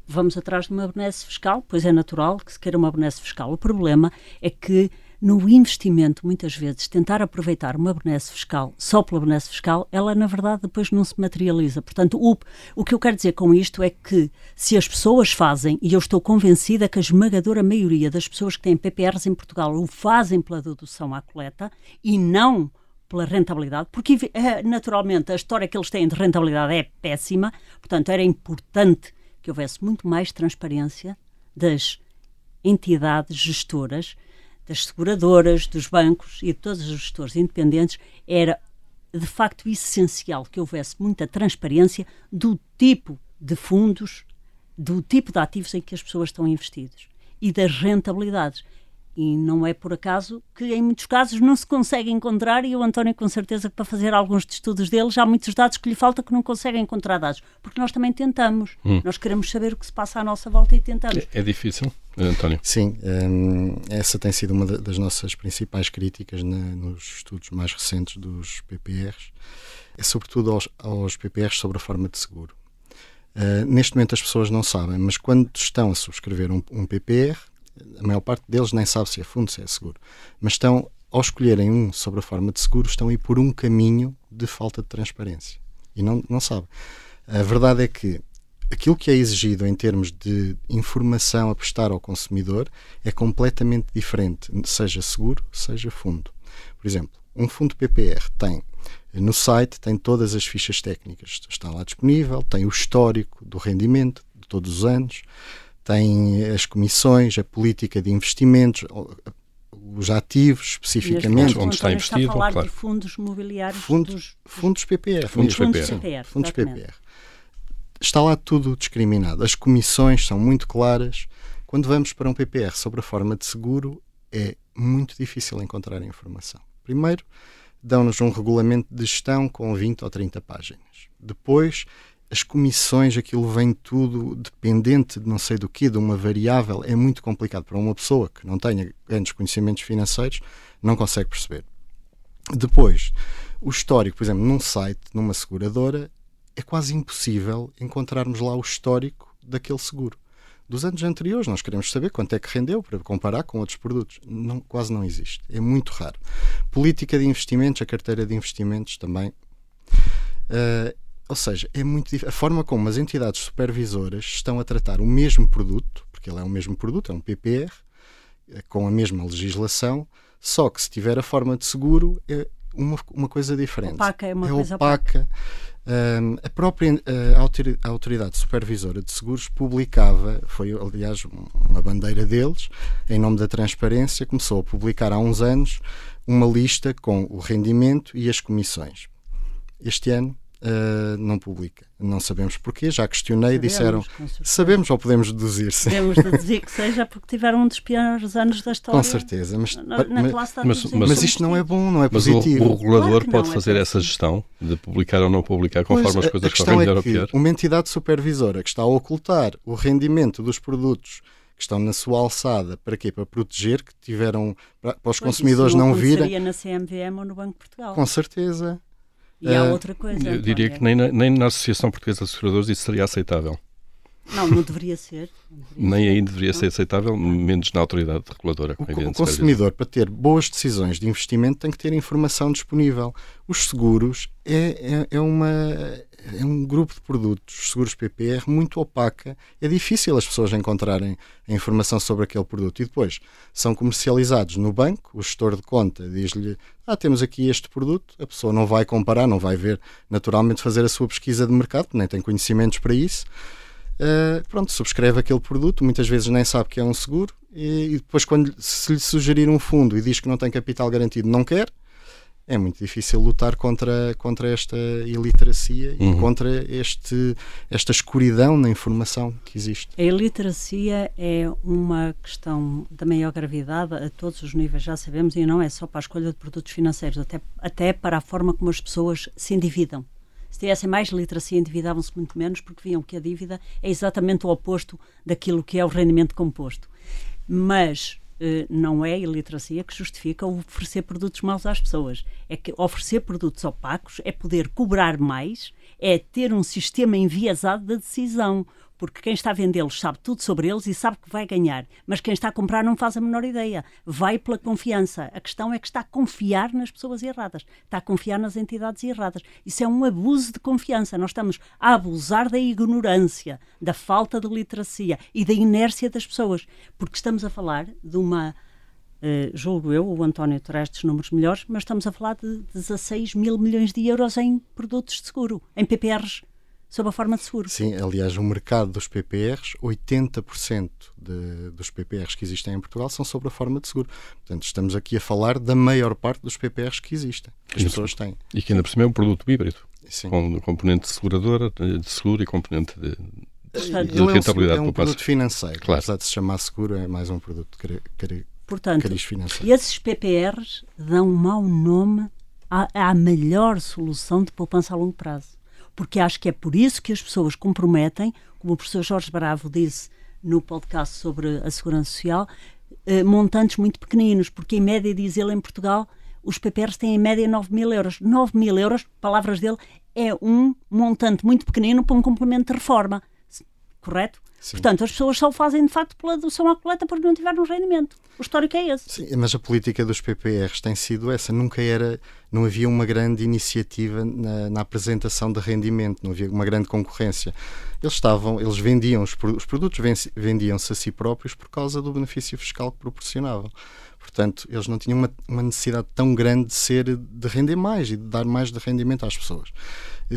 vamos atrás de uma benesse fiscal, pois é natural que se queira uma benesse fiscal. O problema é que no investimento, muitas vezes, tentar aproveitar uma benesse fiscal só pela benesse fiscal, ela na verdade depois não se materializa. Portanto, o, o que eu quero dizer com isto é que se as pessoas fazem, e eu estou convencida que a esmagadora maioria das pessoas que têm PPRs em Portugal o fazem pela dedução à coleta e não pela rentabilidade, porque eh, naturalmente a história que eles têm de rentabilidade é péssima, portanto era importante que houvesse muito mais transparência das entidades gestoras das seguradoras, dos bancos e de todos os gestores independentes, era de facto essencial que houvesse muita transparência do tipo de fundos, do tipo de ativos em que as pessoas estão investidas e das rentabilidades. E não é por acaso que em muitos casos não se consegue encontrar, e o António com certeza que para fazer alguns estudos dele já há muitos dados que lhe falta que não consegue encontrar dados, porque nós também tentamos. Hum. Nós queremos saber o que se passa à nossa volta e tentamos. É, é difícil, António? Sim, um, essa tem sido uma das nossas principais críticas na, nos estudos mais recentes dos PPRs, é sobretudo aos, aos PPRs sobre a forma de seguro. Uh, neste momento as pessoas não sabem, mas quando estão a subscrever um, um PPR, a maior parte deles nem sabe se é fundo, se é seguro, mas estão, ao escolherem um sobre a forma de seguro, estão a ir por um caminho de falta de transparência e não, não sabe. A verdade é que aquilo que é exigido em termos de informação a prestar ao consumidor é completamente diferente, seja seguro, seja fundo. Por exemplo, um fundo PPR tem no site tem todas as fichas técnicas, está lá disponível, tem o histórico do rendimento de todos os anos, tem as comissões, a política de investimentos, os ativos especificamente. Onde está investido, está a falar claro. de fundos mobiliários. Fundos, dos, fundos PPR. Fundos, fundos PPR. PPR. Fundos PPR. Está lá tudo discriminado. As comissões são muito claras. Quando vamos para um PPR sobre a forma de seguro, é muito difícil encontrar informação. Primeiro, dão-nos um regulamento de gestão com 20 ou 30 páginas. Depois, as comissões, aquilo vem tudo dependente de não sei do que, de uma variável, é muito complicado para uma pessoa que não tenha grandes conhecimentos financeiros, não consegue perceber. Depois, o histórico, por exemplo, num site, numa seguradora, é quase impossível encontrarmos lá o histórico daquele seguro. Dos anos anteriores, nós queremos saber quanto é que rendeu para comparar com outros produtos. Não, quase não existe. É muito raro. Política de investimentos, a carteira de investimentos também. Uh, ou seja, é muito a forma como as entidades supervisoras estão a tratar o mesmo produto, porque ele é o mesmo produto, é um PPR, é com a mesma legislação, só que se tiver a forma de seguro é uma, uma coisa diferente. Opaca é uma é coisa opaca. opaca. Um, a própria uh, autoridade supervisora de seguros publicava, foi aliás uma bandeira deles, em nome da transparência, começou a publicar há uns anos uma lista com o rendimento e as comissões. Este ano uh, não publica. Não sabemos porquê, já questionei, sabemos, disseram sabemos ou podemos deduzir. Sim. Podemos deduzir que seja porque tiveram um dos piores anos da história. Com certeza, mas, na, na mas, mas, mas, isto não é bom, não é positivo. O, o, regulador claro pode fazer é essa gestão de publicar ou não publicar conforme pois, as coisas correm melhor é ou pior. Uma entidade supervisora que está a ocultar o rendimento dos produtos que estão na sua alçada, para quê? Para proteger, que tiveram, para, para os pois consumidores não, não virem. Na CMVM ou no Banco de Portugal. Com certeza. E há uh, outra coisa. Eu diria que nem na, nem na Associação Portuguesa de Seguradores isso seria aceitável. Não, não deveria ser. Não deveria nem ser. aí deveria não. ser aceitável, menos na autoridade reguladora. O, o consumidor, para ter boas decisões de investimento, tem que ter informação disponível. Os seguros é, é, é uma, é um grupo de produtos, seguros PPR, muito opaca. É difícil as pessoas encontrarem a informação sobre aquele produto. E depois são comercializados no banco, o gestor de conta diz-lhe: Ah, temos aqui este produto. A pessoa não vai comparar, não vai ver, naturalmente, fazer a sua pesquisa de mercado, nem tem conhecimentos para isso. Uh, pronto, subscreve aquele produto, muitas vezes nem sabe que é um seguro, e, e depois, quando se lhe sugerir um fundo e diz que não tem capital garantido, não quer é muito difícil lutar contra, contra esta iliteracia uhum. e contra este, esta escuridão na informação que existe. A iliteracia é uma questão da maior gravidade a todos os níveis, já sabemos, e não é só para a escolha de produtos financeiros, até, até para a forma como as pessoas se endividam. Se tivessem mais literacia, endividavam-se muito menos, porque viam que a dívida é exatamente o oposto daquilo que é o rendimento composto. Mas eh, não é a iliteracia que justifica oferecer produtos maus às pessoas. É que oferecer produtos opacos é poder cobrar mais, é ter um sistema enviesado de decisão porque quem está a vendê-los sabe tudo sobre eles e sabe que vai ganhar, mas quem está a comprar não faz a menor ideia. Vai pela confiança. A questão é que está a confiar nas pessoas erradas, está a confiar nas entidades erradas. Isso é um abuso de confiança. Nós estamos a abusar da ignorância, da falta de literacia e da inércia das pessoas, porque estamos a falar de uma. Uh, julgo eu, o António traz dos números melhores, mas estamos a falar de 16 mil milhões de euros em produtos de seguro, em PPRs sob a forma de seguro. Sim, aliás, o mercado dos PPRs, 80% de, dos PPRs que existem em Portugal são sob a forma de seguro. Portanto, estamos aqui a falar da maior parte dos PPRs que existem, que as pessoas têm. E que ainda por cima é um produto híbrido, Sim. com componente de seguradora, de seguro e componente de, de rentabilidade. É um, é um produto financeiro, claro. apesar de se chamar seguro, é mais um produto que, Portanto, financeiro. esses PPRs dão um mau nome à, à melhor solução de poupança a longo prazo porque acho que é por isso que as pessoas comprometem, como o professor Jorge Bravo disse no podcast sobre a segurança social, eh, montantes muito pequeninos, porque em média, diz ele, em Portugal, os PPRs têm em média 9 mil euros. 9 mil euros, palavras dele, é um montante muito pequenino para um complemento de reforma. Correto? Sim. Portanto, as pessoas só o fazem de facto pela adoção à coleta porque não tiveram rendimento. O histórico é esse. Sim, mas a política dos PPRs tem sido essa. Nunca era, não havia uma grande iniciativa na, na apresentação de rendimento, não havia uma grande concorrência. eles estavam, eles vendiam os, os produtos vendiam-se a si próprios por causa do benefício fiscal que proporcionavam. Portanto, eles não tinham uma, uma, necessidade tão grande de ser de render mais e de dar mais de rendimento às pessoas.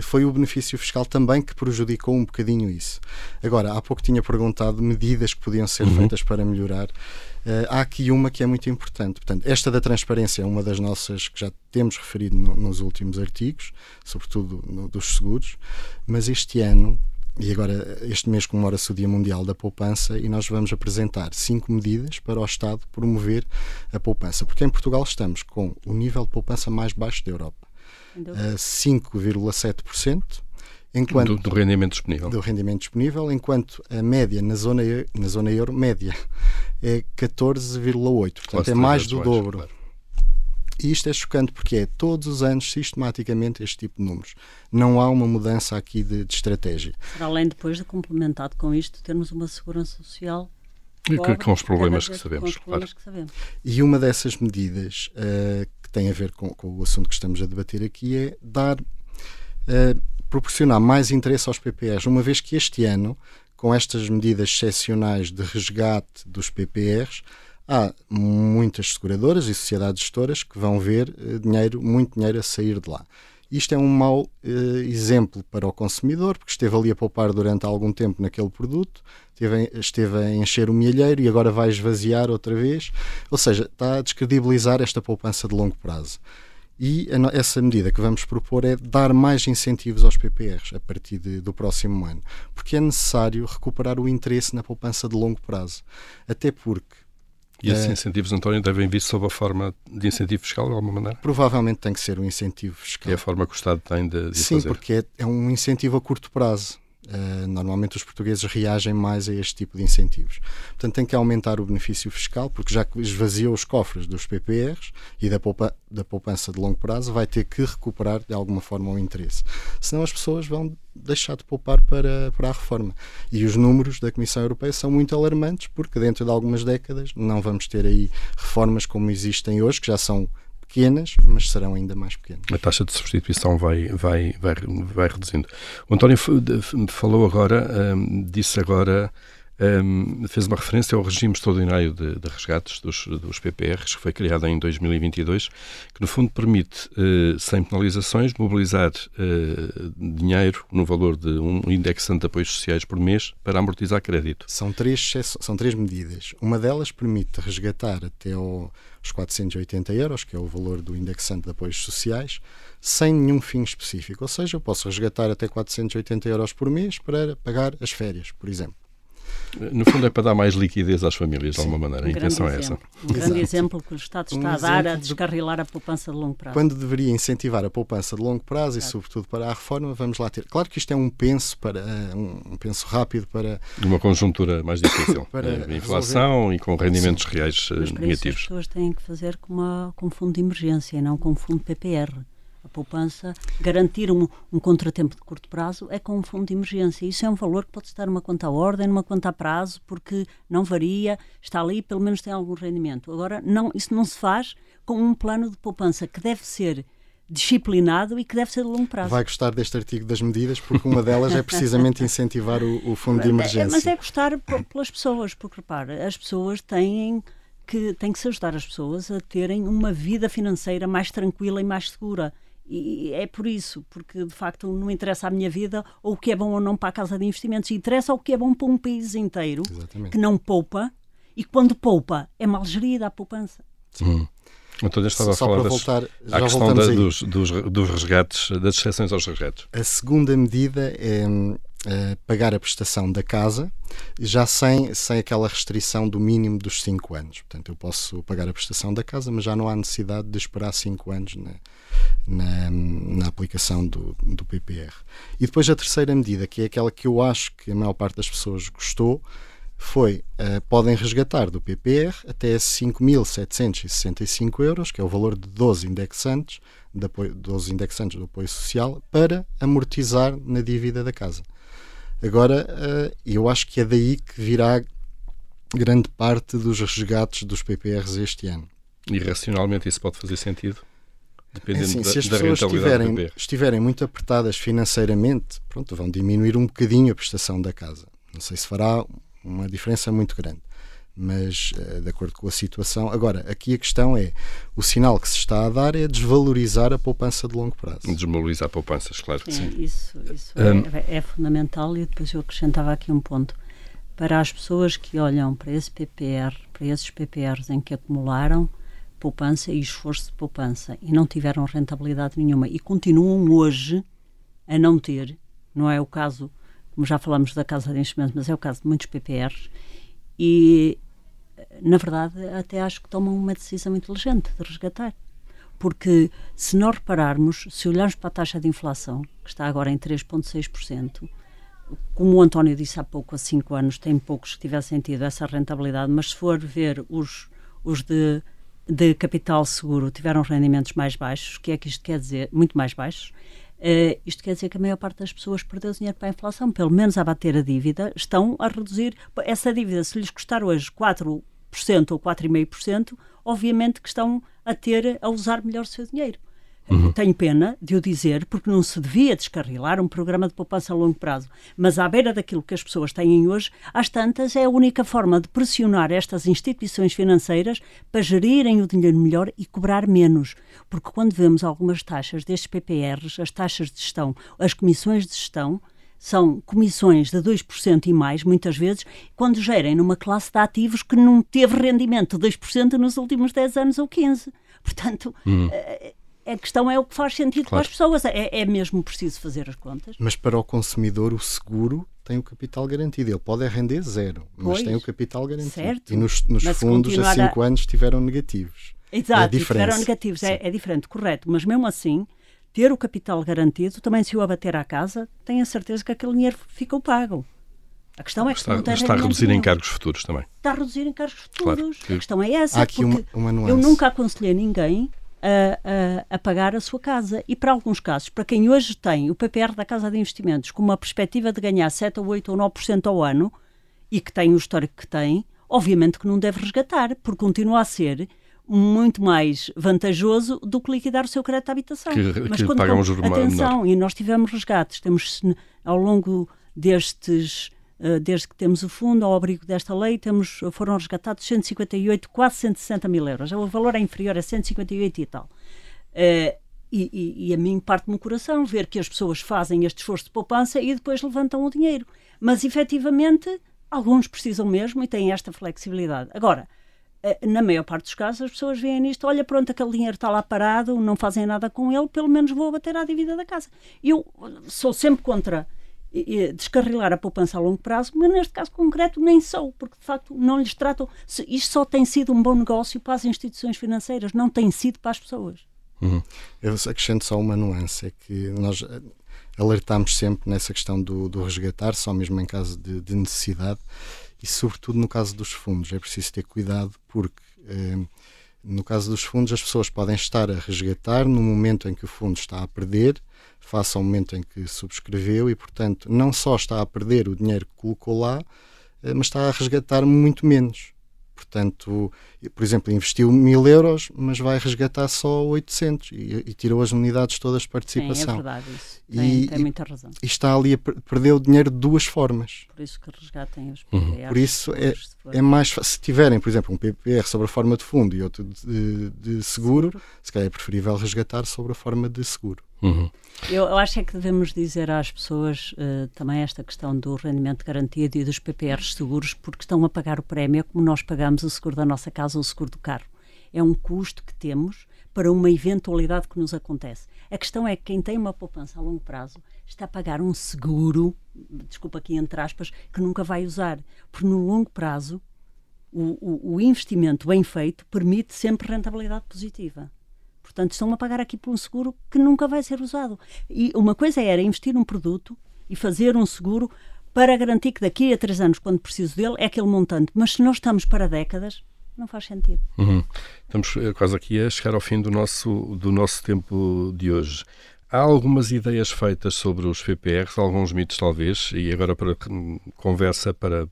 Foi o benefício fiscal também que prejudicou um bocadinho isso. Agora, há pouco tinha perguntado medidas que podiam ser uhum. feitas para melhorar. Uh, há aqui uma que é muito importante. Portanto, esta da transparência é uma das nossas que já temos referido no, nos últimos artigos, sobretudo no, dos seguros, mas este ano e agora, este mês comemora-se o Dia Mundial da Poupança e nós vamos apresentar cinco medidas para o Estado promover a poupança. Porque em Portugal estamos com o nível de poupança mais baixo da Europa. Uh, 5,7%. Enquanto, do, do, rendimento disponível. Do rendimento disponível, enquanto a média na zona, na zona euro, média, é 14,8%. Portanto, Quase é mais do dobro. Claro. E isto é chocante porque é todos os anos, sistematicamente, este tipo de números. Não há uma mudança aqui de, de estratégia. Para além, depois de complementado com isto, termos uma segurança social e que, com os problemas que sabemos. Claro. que sabemos. E uma dessas medidas uh, que tem a ver com, com, o assunto que estamos a debater aqui é dar, uh, proporcionar mais interesse aos PPRs, uma vez que este ano, com estas medidas excepcionais de resgate dos PPRs, há muitas seguradoras e sociedades gestoras que vão ver eh, dinheiro, muito dinheiro a sair de lá. Isto é um mau uh, exemplo para o consumidor, porque esteve ali a poupar durante algum tempo naquele produto, esteve, esteve a encher o milheiro e agora vai esvaziar outra vez. Ou seja, está a descredibilizar esta poupança de longo prazo. E a, essa medida que vamos propor é dar mais incentivos aos PPRs a partir de, do próximo ano, porque é necessário recuperar o interesse na poupança de longo prazo. Até porque e esses é. incentivos, António, devem vir sob a forma de incentivo fiscal, de alguma maneira? Provavelmente tem que ser um incentivo fiscal. É a forma que o Estado tem de, de Sim, fazer. porque é, é um incentivo a curto prazo. Uh, normalmente os portugueses reagem mais a este tipo de incentivos. Portanto, tem que aumentar o benefício fiscal, porque já que esvaziou os cofres dos PPRs e da, poupa, da poupança de longo prazo, vai ter que recuperar de alguma forma o interesse. Senão as pessoas vão deixar de poupar para, para a reforma. E os números da Comissão Europeia são muito alarmantes, porque dentro de algumas décadas não vamos ter aí reformas como existem hoje, que já são pequenas, mas serão ainda mais pequenas. A taxa de substituição vai, vai, vai, vai reduzindo. O António falou agora, um, disse agora, um, fez uma referência ao regime extraordinário de, de resgates dos, dos, PPRs, que foi criado em 2022, que no fundo permite, uh, sem penalizações, mobilizar uh, dinheiro no valor de um indexante de apoios sociais por mês para amortizar crédito. São três, são três medidas. Uma delas permite resgatar até ao os 480 euros, que é o valor do indexante de apoios sociais, sem nenhum fim específico. Ou seja, eu posso resgatar até 480 euros por mês para pagar as férias, por exemplo. No fundo é para dar mais liquidez às famílias, de alguma maneira. Um a intenção é essa. Um grande Exato. exemplo que o Estado está um a dar a descarrilar de... a poupança de longo prazo. Quando deveria incentivar a poupança de longo prazo claro. e, sobretudo, para a reforma, vamos lá ter. Claro que isto é um penso, para, um penso rápido para. Uma conjuntura mais difícil. para a inflação resolver. e com rendimentos Sim. reais Mas para negativos. Isso as pessoas têm que fazer com, uma, com um fundo de emergência e não com um fundo PPR a poupança, garantir um, um, contratempo de curto prazo é com um fundo de emergência. Isso é um valor que pode estar numa conta à ordem, numa conta a prazo, porque não varia, está ali, pelo menos tem algum rendimento. Agora, não, isso não se faz com um plano de poupança que deve ser disciplinado e que deve ser de longo prazo. Vai gostar deste artigo das medidas, porque uma delas é precisamente incentivar o, o fundo de é, emergência. Mas é gostar pelas pessoas, porque repara, as pessoas têm que, têm que se ajudar as pessoas a terem uma vida financeira mais tranquila e mais segura. E é por isso, porque de facto não interessa a minha vida ou o que é bom ou não para a casa de investimentos, interessa o que é bom para um país inteiro Exatamente. que não poupa e quando poupa é mal gerida a poupança. Hum. Então, estava Só a falar para voltar, das, questão da, dos, dos, dos resgates, das exceções aos resgates. A segunda medida é Uh, pagar a prestação da casa, já sem, sem aquela restrição do mínimo dos 5 anos. Portanto, eu posso pagar a prestação da casa, mas já não há necessidade de esperar 5 anos na, na, na aplicação do, do PPR. E depois a terceira medida, que é aquela que eu acho que a maior parte das pessoas gostou, foi uh, podem resgatar do PPR até 5.765 euros, que é o valor de 12 indexantes, de apoio, 12 indexantes do apoio social, para amortizar na dívida da casa. Agora, uh, eu acho que é daí que virá grande parte dos resgates dos PPRs este ano. E racionalmente isso pode fazer sentido? Dependendo assim, da, se as da pessoas estiverem, estiverem muito apertadas financeiramente, pronto, vão diminuir um bocadinho a prestação da casa. Não sei se fará uma diferença muito grande, mas eh, de acordo com a situação. Agora, aqui a questão é: o sinal que se está a dar é desvalorizar a poupança de longo prazo. Desvalorizar poupanças, claro. Sim, sim. isso, isso um, é, é fundamental. E depois eu acrescentava aqui um ponto para as pessoas que olham para esse PPR, para esses PPRs em que acumularam poupança e esforço de poupança e não tiveram rentabilidade nenhuma e continuam hoje a não ter, não é o caso, como já falamos da Casa de Investimentos, mas é o caso de muitos PPRs e, na verdade, até acho que tomam uma decisão inteligente de resgatar. Porque se nós repararmos, se olharmos para a taxa de inflação, que está agora em 3,6%, como o António disse há pouco, há cinco anos, tem poucos que tivessem tido essa rentabilidade, mas se for ver os, os de, de capital seguro tiveram rendimentos mais baixos, o que é que isto quer dizer? Muito mais baixos. Uh, isto quer dizer que a maior parte das pessoas perdeu dinheiro para a inflação, pelo menos a bater a dívida, estão a reduzir essa dívida. Se lhes custar hoje 4% ou 4,5%, obviamente que estão a ter, a usar melhor o seu dinheiro. Uhum. Tenho pena de o dizer, porque não se devia descarrilar um programa de poupança a longo prazo. Mas à beira daquilo que as pessoas têm hoje, às tantas, é a única forma de pressionar estas instituições financeiras para gerirem o dinheiro melhor e cobrar menos. Porque quando vemos algumas taxas destes PPRs, as taxas de gestão, as comissões de gestão, são comissões de 2% e mais, muitas vezes, quando gerem numa classe de ativos que não teve rendimento de 2% nos últimos 10 anos ou 15. Portanto, hum a questão é o que faz sentido claro. para as pessoas. É, é mesmo preciso fazer as contas. Mas para o consumidor, o seguro tem o capital garantido. Ele pode render zero, mas pois, tem o capital garantido. Certo. E nos, nos fundos, há cinco a... anos, tiveram negativos. Exato, é tiveram negativos. É, é, diferente, correto. Mas mesmo assim, ter o capital garantido, também se o abater à casa, tenho a certeza que aquele dinheiro ficou pago. A questão é que está, não está a reduzir encargos futuros também. Está a reduzir encargos futuros. Claro. A questão é essa. Há aqui uma, uma eu nunca aconselhei ninguém a, a, a, pagar a sua casa. E para alguns casos, para quem hoje tem o PPR da Casa de Investimentos com uma perspectiva de ganhar 7 ou 8 ou 9% ao ano e que tem o histórico que tem, obviamente que não deve resgatar, porque continua a ser muito mais vantajoso do que liquidar o seu crédito de habitação. Que, Mas que quando, pagam um atenção, menor. e nós tivemos resgates, temos ao longo destes desde que temos o fundo, ao abrigo desta lei, temos, foram resgatados 158, quase 160 mil euros. O valor é inferior a 158 e tal. Uh, e, e, e, a mim parte-me o coração ver que as pessoas fazem este esforço de poupança e depois levantam o dinheiro. Mas, efetivamente, alguns precisam mesmo e têm esta flexibilidade. Agora, eh, na maior parte dos casos, as pessoas veem nisto, olha, pronto, aquele dinheiro está lá parado, não fazem nada com ele, pelo menos vou abater à dívida da casa. Eu sou sempre contra descarrilar a poupança a longo prazo, mas neste caso concreto nem sou, porque de facto não lhes tratam. Isto só tem sido um bom negócio para as instituições financeiras, não tem sido para as pessoas. Uhum. Eu acrescento só uma nuance: é que nós eh, alertamos sempre nessa questão do, do resgatar, só mesmo em caso de, de, necessidade, e sobretudo no caso dos fundos. É preciso ter cuidado, porque. Eh, no caso dos fundos, as pessoas podem estar a resgatar no momento em que o fundo está a perder face ao momento em que subscreveu e, portanto, não só está a perder o dinheiro que colocou lá, eh, mas está a resgatar muito menos. Portanto, por exemplo, investiu mil euros, mas vai resgatar só 800 e, e tirou as unidades todas de participação. Sim, é verdade isso. Tem, e, tem muita razão. E está ali a perder o dinheiro de duas formas. Por isso que resgatem os PPRs. Uhum. Por isso é, é mais Se tiverem, por exemplo, um PPR sobre a forma de fundo e outro de, de seguro, seguro, se calhar é preferível resgatar sobre a forma de seguro. Uhum. Eu, eu, acho é que devemos dizer às pessoas uh, também esta questão do rendimento garantido e dos PPRs seguros, porque estão a pagar o prémio como nós pagamos o seguro da nossa casa ou o seguro do carro. É um custo que temos para uma eventualidade que nos acontece. A questão é que quem tem uma poupança a longo prazo está a pagar um seguro, desculpa aqui entre aspas, que nunca vai usar, porque no longo prazo o, o, o investimento bem feito permite sempre rentabilidade positiva. Portanto, estão a pagar aqui por um seguro que nunca vai ser usado. E uma coisa era investir num produto e fazer um seguro para garantir que daqui a três anos, quando preciso dele, é aquele montante. Mas se nós estamos para décadas, não faz sentido. Uhum. Estamos eh, quase aqui a chegar ao fim do nosso, do nosso tempo de hoje. Há algumas ideias feitas sobre os PPRs, alguns mitos talvez, e agora para conversa, para,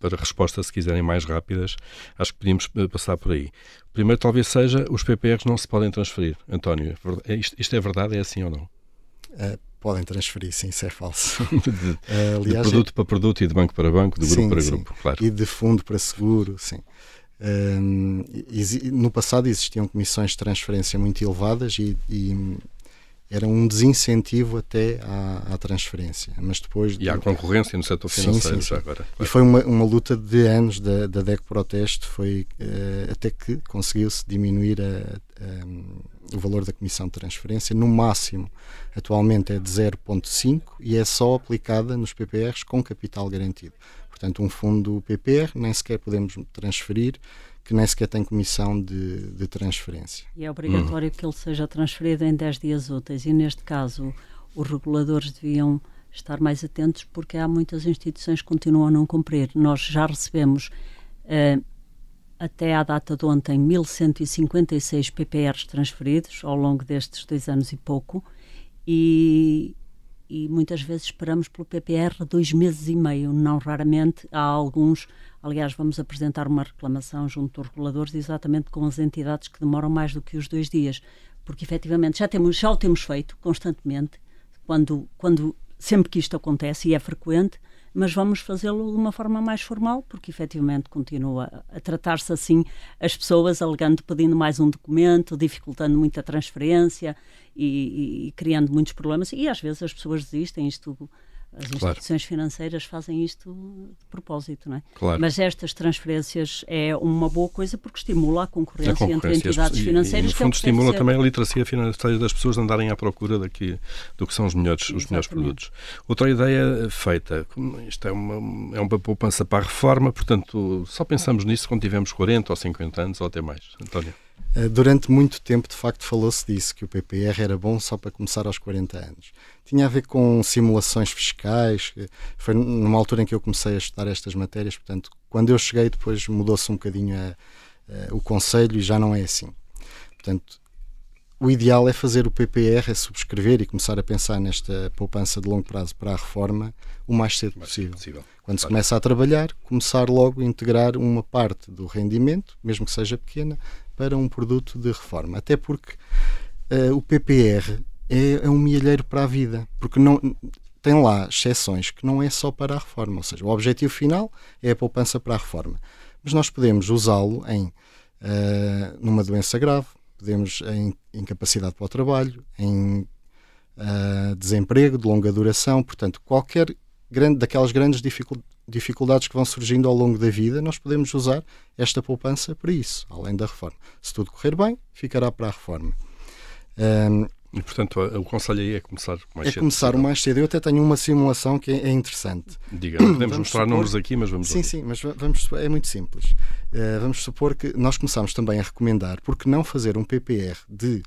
para respostas se quiserem mais rápidas, acho que podíamos eh, passar por aí. Primeiro talvez seja, os PPRs não se podem transferir. António, é isto, isto é verdade, é assim ou não? Uh, podem transferir, sim, isso é falso. de, uh, aliás, de produto é... para produto e de banco para banco, de grupo sim, para sim. grupo, claro. E de fundo para seguro, sim. Um, no passado existiam comissões de transferência muito elevadas e, e era um desincentivo até à, à, transferência. Mas depois e há concorrência no setor financeiro sim, sim, sim. agora. E foi uma, uma luta de anos da, da DEC Proteste, foi uh, até que conseguiu-se diminuir a, a, o valor da comissão de transferência no máximo. Atualmente é de 0,5 e é só aplicada nos PPRs com capital garantido. Portanto, um fundo PPR nem sequer podemos transferir, que nem sequer tem comissão de, de transferência. E é obrigatório uhum. que ele seja transferido em 10 dias úteis. E neste caso, os reguladores deviam estar mais atentos porque há muitas instituições que continuam a não cumprir. Nós já recebemos, uh, até à data de ontem, 1.156 PPRs transferidos ao longo destes dois anos e pouco. E, e muitas vezes esperamos pelo PPR dois meses e meio, não raramente. Há alguns, aliás vamos apresentar uma reclamação junto aos reguladores exatamente com as entidades que demoram mais do que os dois dias, porque efetivamente já, temos, já o temos feito constantemente, quando, quando sempre que isto acontece e é frequente, mas vamos fazê-lo de uma forma mais formal, porque efetivamente continua a tratar-se assim as pessoas alegando, pedindo mais um documento, dificultando muito a transferência e, e, e criando muitos problemas. E às vezes as pessoas desistem, isto as instituições claro. financeiras fazem isto de propósito, não é? Claro. Mas estas transferências é uma boa coisa porque estimula a concorrência, a concorrência entre entidades e, financeiras. E, no fundo, é estimula também a literacia financeira das pessoas andarem à procura daqui, do que são os melhores, os melhores produtos. Outra ideia feita, isto é uma, é uma poupança para a reforma, portanto, só pensamos nisso quando tivermos 40 ou 50 anos ou até mais. António. Eh, durante muito tempo, de facto, falou-se disso, que o PPR era bom só para começar aos 40 anos. Tinha a ver com simulações fiscais, foi numa altura em que eu comecei a estudar estas matérias, portanto, quando eu cheguei, depois mudou-se um bocadinho a, a, o conselho e já não é assim. Portanto, o ideal é fazer o PPR, é subscrever e começar a pensar nesta poupança de longo prazo para a reforma o mais cedo mais possível. possível. Quando claro. se começa a trabalhar, começar logo a integrar uma parte do rendimento, mesmo que seja pequena, para um produto de reforma. Até porque uh, o PPR é, é, um milheiro para a vida, porque não tem lá exceções que não é só para a reforma, ou seja, o objetivo final é a poupança para a reforma. Mas nós podemos usá-lo em uh, numa doença grave, podemos em incapacidade para o trabalho, em uh, desemprego de longa duração, portanto, qualquer grande, daquelas grandes dificuldades que vão surgindo ao longo da vida, nós podemos usar esta poupança para isso, além da reforma. Se tudo correr bem, ficará para a reforma. Um, e, portanto, o conselho aí é começar mais é cedo. É começar o mais cedo. Eu até tenho uma simulação que é, é interessante. Diga, podemos vamos mostrar supor... números aqui, mas vamos Sim, ouvir. sim, mas vamos, é muito simples. Uh, vamos supor que nós começamos também a recomendar, porque não fazer um PPR de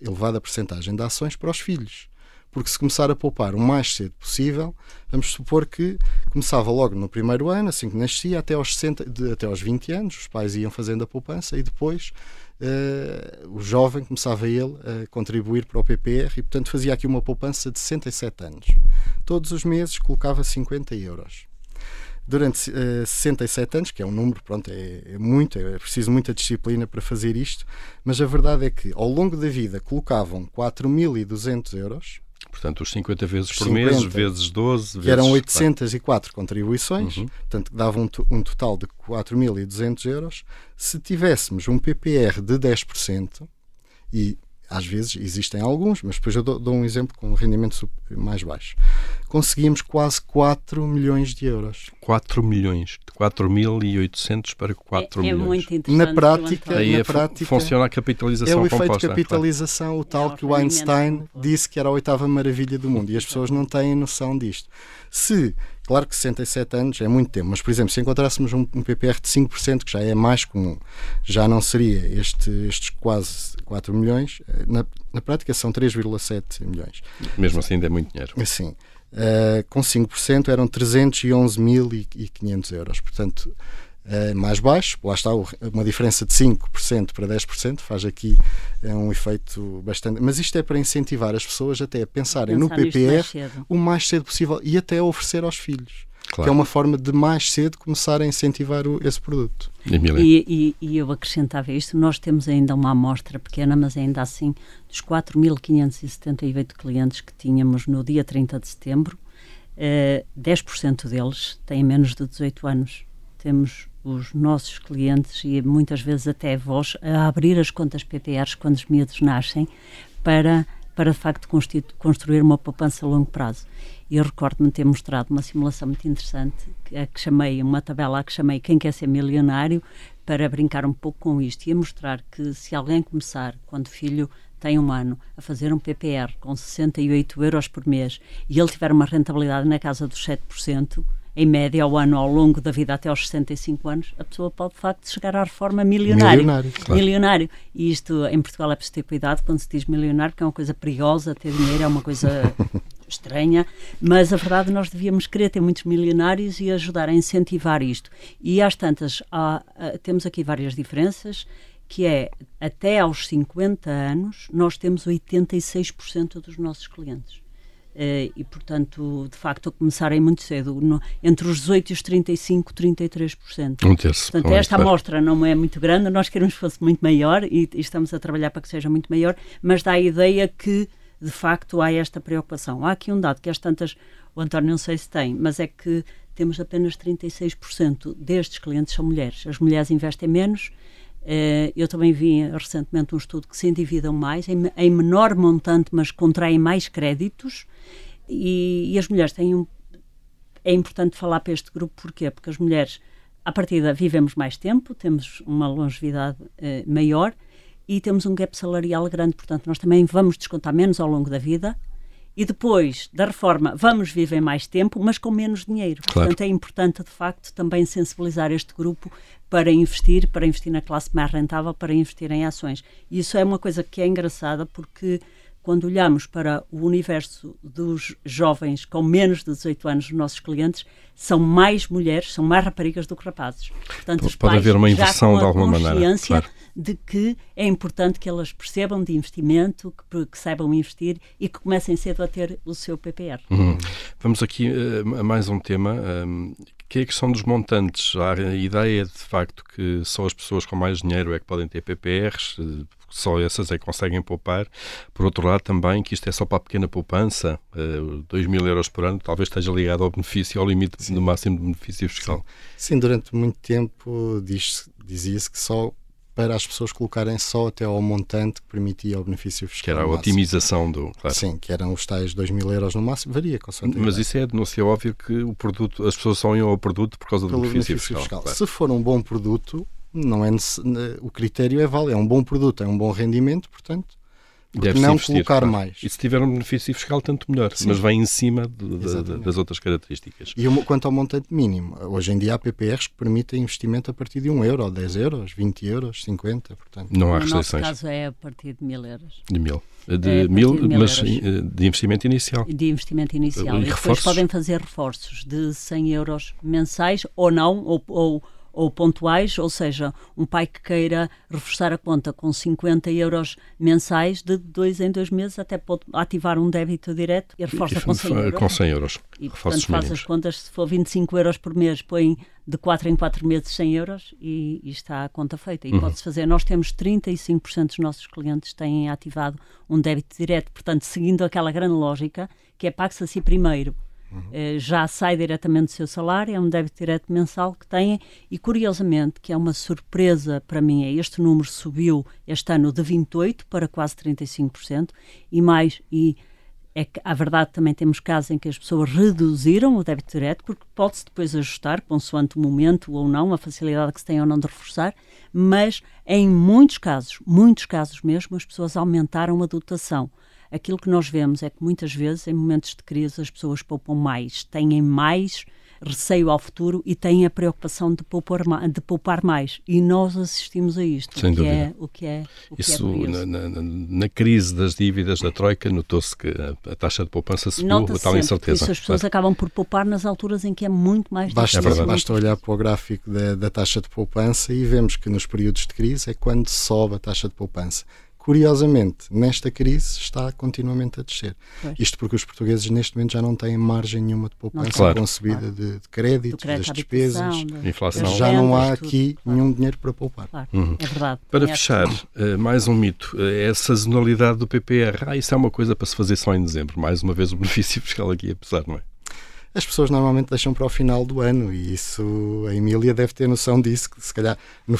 elevada percentagem de ações para os filhos porque se começar a poupar o mais cedo possível, vamos supor que começava logo no primeiro ano, assim que nascia, até aos, 60, de, até aos 20 anos, os pais iam fazendo a poupança e depois uh, o jovem começava ele a contribuir para o PPR e, portanto, fazia aqui uma poupança de 67 anos. Todos os meses colocava 50 euros durante uh, eh, 67 anos, que é um número, pronto, é, é, muito, é preciso muita disciplina para fazer isto, mas a verdade é que ao longo da vida colocavam 4.200 euros Portanto, os 50 vezes por 50, mês, vezes 12. Que eram 804 contribuições, uhum. portanto, davam um, um total de 4.200 euros. Se tivéssemos um PPR de 10%, e às vezes existem alguns, mas depois eu dou, dou um exemplo com um rendimento mais baixo. Conseguimos quase 4 milhões de euros. 4 milhões. De 4.800 para 4 é, milhões. É muito interessante. Na prática, Aí na é, prática funciona a capitalização É o efeito de capitalização, claro. o tal é, que o Einstein disse que era a oitava maravilha do mundo. E as pessoas não têm noção disto. Se Claro que 67 anos é muito tempo, mas, por exemplo, se encontrássemos um, um PPR de 5%, que já é mais comum, já não seria este, estes quase 4 milhões, eh, na, na prática são 3,7 milhões. Mesmo assim ainda é muito dinheiro. Sim. Uh, com 5% eram 311.500 euros. Portanto, uh, mais baixo, lá está uma diferença de 5% para 10%, faz aqui uh, um efeito bastante. Mas isto é para incentivar as pessoas até a pensarem Pensar no PPR mais o mais cedo possível e até a oferecer aos filhos. Claro. Que é uma forma de mais cedo começar a incentivar o, esse produto. E, e, e, eu acrescentava isto: nós temos ainda uma amostra pequena, mas ainda assim, dos 4.578 clientes que tínhamos no dia 30 de setembro, uh, 10% deles têm menos de 18 anos. Temos os nossos clientes e muitas vezes até vós a abrir as contas PPRs quando os miúdos nascem para, para de facto construir uma poupança a longo prazo. E eu recordo-me ter mostrado uma simulação muito interessante, a que chamei, uma tabela a que chamei Quem Quer Ser Milionário, para brincar um pouco com isto e a mostrar que se alguém começar, quando filho tem um ano, a fazer um PPR com 68 euros por mês e ele tiver uma rentabilidade na casa dos 7%, em média ao ano, ao longo da vida até aos 65 anos, a pessoa pode de facto chegar à reforma milionário. Milionário. Claro. milionário. E isto em Portugal é preciso ter cuidado quando se diz milionário, que é uma coisa perigosa, ter dinheiro é uma coisa estranha, mas a verdade nós devíamos querer ter muitos milionários e ajudar a incentivar isto. E às tantas, há, temos aqui várias diferenças, que é até aos 50 anos nós temos 86% dos nossos clientes. Uh, e, portanto, de facto, a começarem muito cedo, no, entre os 18 e os 35, 33%. Um terço. Portanto, esta amostra não é muito grande, nós queremos que fosse muito maior e, e, estamos a trabalhar para que seja muito maior, mas dá a ideia que, de facto, há esta preocupação. Há aqui um dado que as tantas, o António não sei se tem, mas é que temos apenas 36% destes clientes são mulheres. As mulheres investem menos eu também vi recentemente um estudo que se endividam mais, em, menor montante, mas contraem mais créditos. E, e, as mulheres têm um. É importante falar para este grupo, porquê? Porque as mulheres, à partida, vivemos mais tempo, temos uma longevidade uh, maior e temos um gap salarial grande, portanto, nós também vamos descontar menos ao longo da vida e depois da reforma vamos viver mais tempo, mas com menos dinheiro. Claro. Portanto, é importante, de facto, também sensibilizar este grupo para investir, para investir na classe mais rentável, para investir em ações. E isso é uma coisa que é engraçada porque quando olhamos para o universo dos jovens com menos de 18 anos, os nossos clientes, são mais mulheres, são mais raparigas do que rapazes. Portanto, Pode haver uma inversão de alguma maneira. Claro de que é importante que elas percebam de investimento, que, que saibam investir e que comecem cedo a ter o seu PPR. Uhum. Vamos aqui uh, a mais um tema, um, que é a questão dos montantes. Há a ideia de facto que só as pessoas com mais dinheiro é que podem ter PPRs, eh, só essas é que conseguem poupar. Por outro lado, também que isto é só para a pequena poupança, uh, eh, 2 mil euros por ano, talvez esteja ligado ao benefício, ao limite Sim. no máximo de benefício fiscal. Sim, Sim durante muito tempo dizia-se que só para as pessoas colocarem só até ao montante que permitia o benefício fiscal. Que era a otimização do. Claro. Sim, que eram os tais 2 mil euros no máximo, varia com certeza. Mas isso é denúncia óbvio que o produto, as pessoas só iam ao produto por causa do benefício, benefício fiscal. fiscal. Claro. Se for um bom produto, não é o critério é válido, é um bom produto, é um bom rendimento, portanto, Deve não investir, colocar claro. mais. E se tiver um benefício fiscal, tanto melhor, Sim. mas vem em cima de, de, das outras características. E quanto ao montante mínimo, hoje em dia há PPRs que permitem investimento a partir de 1 euro, 10 euros, 20 euros, 50, portanto. Não há restrições. No nosso caso é a partir de 1000 euros. De mil. De é mil, de mil mas euros. Eh, de investimento inicial. De investimento inicial. E, e depois podem fazer reforços de 100 euros mensais ou não, ou, ou ou pontuais, ou seja, um pai que queira reforçar a conta com 50 euros mensais, de dois em dois meses até pode ativar um débito direto e reforça e, com 100 euros. Com 100 euros. E, portanto, faz as contas, se for 25 euros por mês, põe de 4 em 4 meses 100 euros e, e está a conta feita. E uhum. pode-se fazer. Nós temos 35% dos nossos clientes têm ativado um débito direto, portanto, seguindo aquela grande lógica que é pague-se a si primeiro Uhum. já sai diretamente do seu salário, é um débito direto mensal que têm e curiosamente, que é uma surpresa para mim, é este número subiu este ano de 28% para quase 35% e mais, e é que a verdade também temos casos em que as pessoas reduziram o débito direto porque pode-se depois ajustar consoante o momento ou não, a facilidade que se tem ou não de reforçar, mas em muitos casos, muitos casos mesmo, as pessoas aumentaram a dotação aquilo que nós vemos é que muitas vezes, em momentos de crise, as pessoas poupam mais, têm mais receio ao futuro e têm a preocupação de poupar, de poupar mais. E nós assistimos a isto, Sem o, que dúvida. é, o que é o que Isso, é na, na, na, crise das dívidas da Troika, notou-se que a, a, taxa de poupança subiu, a tal incerteza. Isso as pessoas claro. acabam por poupar nas alturas em que é muito mais basta, difícil. É basta olhar para o gráfico da, da taxa de poupança e vemos que nos períodos de crise é quando sobe a taxa de poupança curiosamente, nesta crise está continuamente a descer. Pois. Isto porque os portugueses neste momento já não têm margem nenhuma de poupança claro. concebida claro. de, de crédito, das despesas, da, inflação. Já não há aqui tudo. nenhum dinheiro para poupar. Claro. Uhum. É verdade. Para é fechar, uh, mais um mito, uh, é a sazonalidade do PPR. Ah, isso é uma coisa para se fazer só em dezembro. Mais uma vez o benefício fiscal aqui a pesar, não é? As pessoas normalmente deixam para o final do ano e isso a Emília deve ter noção disso, que se calhar no,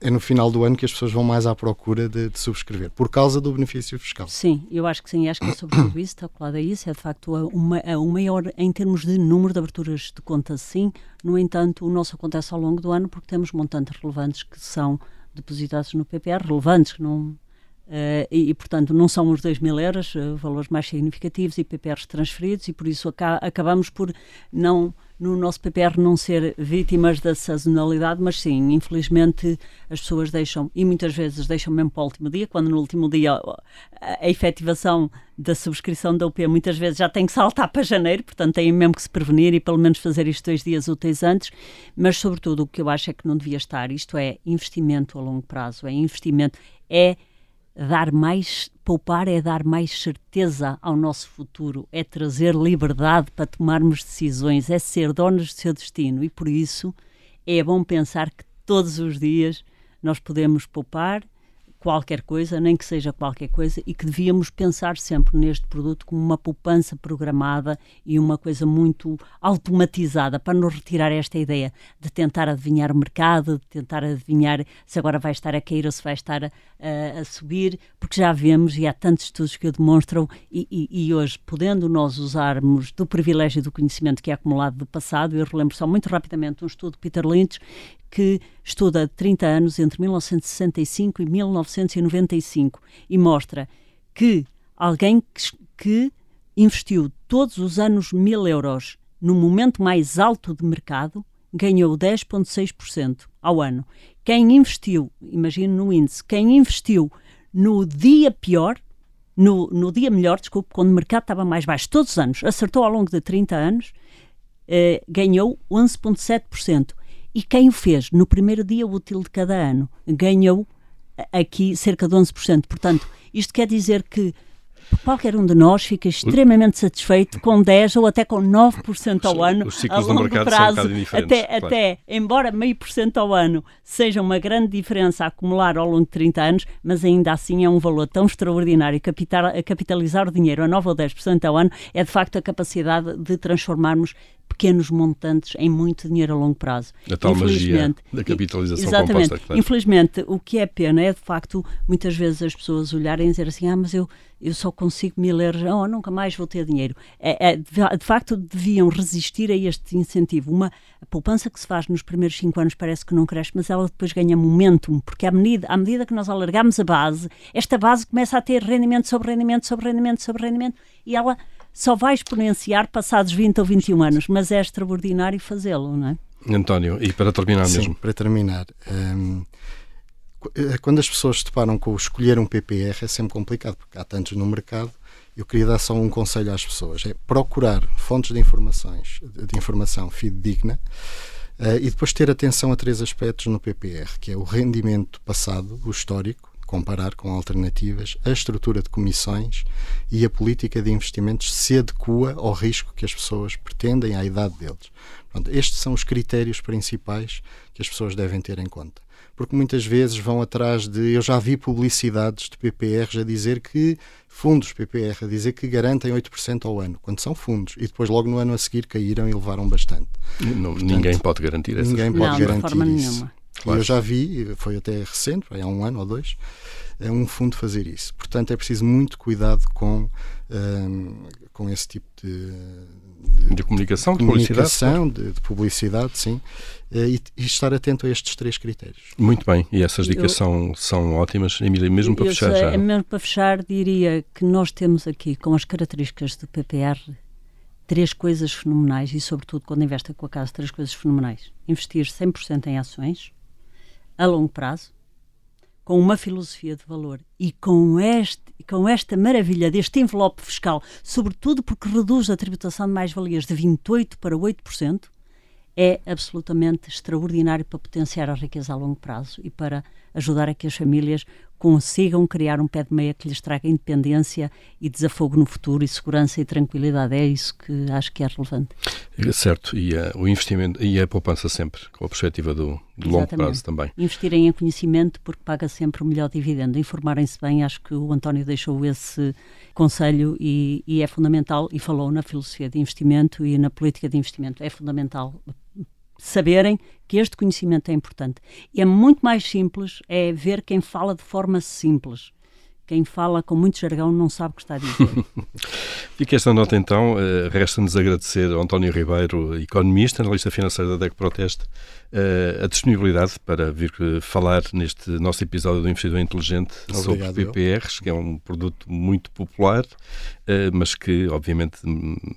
é no final do ano que as pessoas vão mais à procura de, de, subscrever, por causa do benefício fiscal. Sim, eu acho que sim, acho que é sobretudo isso, está colado a isso, é de facto o maior em termos de número de aberturas de conta, sim, no entanto o nosso acontece ao longo do ano porque temos montantes relevantes que são depositados no PPR, relevantes, que não Uh, e, e, portanto, não são os 2 mil euros, uh, valores mais significativos e PPRs transferidos, e por isso aca acabamos por não, no nosso PPR, não ser vítimas da sazonalidade, mas sim, infelizmente, as pessoas deixam, e muitas vezes deixam mesmo para o último dia, quando no último dia a, efetivação da subscrição da UP muitas vezes já tem que saltar para janeiro, portanto, têm mesmo que se prevenir e pelo menos fazer isto dois dias úteis antes, mas, sobretudo, o que eu acho é que não devia estar, isto é investimento a longo prazo, é investimento, é dar mais, poupar é dar mais certeza ao nosso futuro, é trazer liberdade para tomarmos decisões, é ser donos do seu destino. E por isso é bom pensar que todos os dias nós podemos poupar qualquer coisa, nem que seja qualquer coisa, e que devíamos pensar sempre neste produto como uma poupança programada e uma coisa muito automatizada para nos retirar esta ideia de tentar adivinhar o mercado, de tentar adivinhar se agora vai estar a cair ou se vai estar a, a, subir, porque já vemos e há tantos estudos que o demonstram, e, e, e, hoje, podendo nós usarmos do privilégio do conhecimento que é acumulado do passado, eu relembro só muito rapidamente um estudo de Peter Lynch que estuda 30 anos entre 1965 e 1995 e mostra que alguém que, investiu todos os anos mil euros no momento mais alto de mercado ganhou 10,6% ao ano. Quem investiu, imagino no índice, quem investiu no dia pior, no, no dia melhor, desculpe, quando o mercado estava mais baixo, todos os anos, acertou ao longo de 30 anos, eh, ganhou 11,7%. E quem o fez no primeiro dia útil de cada ano ganhou aqui cerca de 11%. Portanto, isto quer dizer que qualquer um de nós fica extremamente satisfeito com 10 ou até com 9% ao ano. Os ciclos a longo do mercado prazo, são um até, claro. até, embora meio por cento ao ano seja uma grande diferença a acumular ao longo de 30 anos, mas ainda assim é um valor tão extraordinário. Capital, capitalizar o dinheiro a 9 ou 10% ao ano é de facto a capacidade de transformarmos pequenos montantes em muito dinheiro a longo prazo. A tal magia da capitalização exatamente, composta. Claro. Infelizmente, o que é pena é, de facto, muitas vezes as pessoas olharem e dizer assim, ah, mas eu, eu só consigo mil euros, oh, nunca mais vou ter dinheiro. É, é, de facto, deviam resistir a este incentivo. Uma a poupança que se faz nos primeiros cinco anos parece que não cresce, mas ela depois ganha momentum, porque à medida, à medida que nós alargamos a base, esta base começa a ter rendimento sobre rendimento, sobre rendimento, sobre rendimento, e ela só vai exponenciar passados 20 ou 21 anos, mas é extraordinário fazê-lo, não é? António, e para terminar Sim, mesmo? para terminar, hum, quando as pessoas se deparam com escolher um PPR é sempre complicado, porque há tantos no mercado. Eu queria dar só um conselho às pessoas: é procurar fontes de informações, de informação fidedigna uh, e depois ter atenção a três aspectos no PPR, que é o rendimento passado, o histórico, comparar com alternativas, a estrutura de comissões e a política de investimentos se adequa ao risco que as pessoas pretendem à idade deles. Pronto, estes são os critérios principais que as pessoas devem ter em conta. Porque muitas vezes vão atrás de. Eu já vi publicidades de PPRs a dizer que. Fundos PPR a dizer que garantem 8% ao ano, quando são fundos. E depois, logo no ano a seguir, caíram e levaram bastante. Não, Portanto, ninguém pode garantir essas Ninguém pode não, garantir de forma isso. nenhuma. Claro. Eu já vi, foi até recente, há um ano ou dois, é um fundo fazer isso. Portanto, é preciso muito cuidado com, um, com esse tipo de, de, de comunicação, de comunicação, publicidade. De, de publicidade, sim, e, e, estar atento a estes três critérios. Muito bem, e essas dicas eu, são, são ótimas, Emília, mesmo para fechar sei, já. Mesmo para fechar, diria que nós temos aqui, com as características do PPR, três coisas fenomenais e, sobretudo, quando investe com a casa, três coisas fenomenais. Investir 100% em ações, a longo prazo, com uma filosofia de valor e com, este, com esta maravilha deste envelope fiscal, sobretudo porque reduz a tributação de mais-valias de 28% para 8%, é absolutamente extraordinário para potenciar a riqueza a longo prazo e para ajudar a que as famílias consigam criar um pé de meia que lhes traga independência e desafogo no futuro e segurança e tranquilidade. É isso que acho que é relevante. É certo, e uh, o investimento e a poupança sempre, com a perspectiva do, do longo prazo também. Investirem em conhecimento porque paga sempre o melhor dividendo. Informarem-se bem, acho que o António deixou esse conselho e, e é fundamental, e falou na filosofia de investimento e na política de investimento. É fundamental saberem que este conhecimento é importante. E é muito mais simples é ver quem fala de forma simples. Quem fala com muito jargão não sabe o que está a dizer. Fica esta nota então. Uh, Resta-nos agradecer ao António Ribeiro, economista, analista financeiro da DEC Proteste, uh, a disponibilidade para vir falar neste nosso episódio do Investidor Inteligente Obrigado, sobre PPRs, que é um produto muito popular, uh, mas que obviamente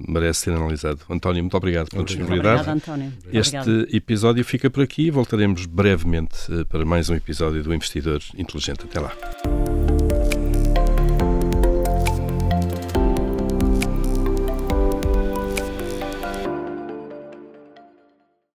merece ser analisado. António, muito obrigado pela obrigado. disponibilidade. Obrigado, António. Este obrigado. episódio fica por aqui. Voltaremos brevemente para mais um episódio do Investidor Inteligente. Até lá.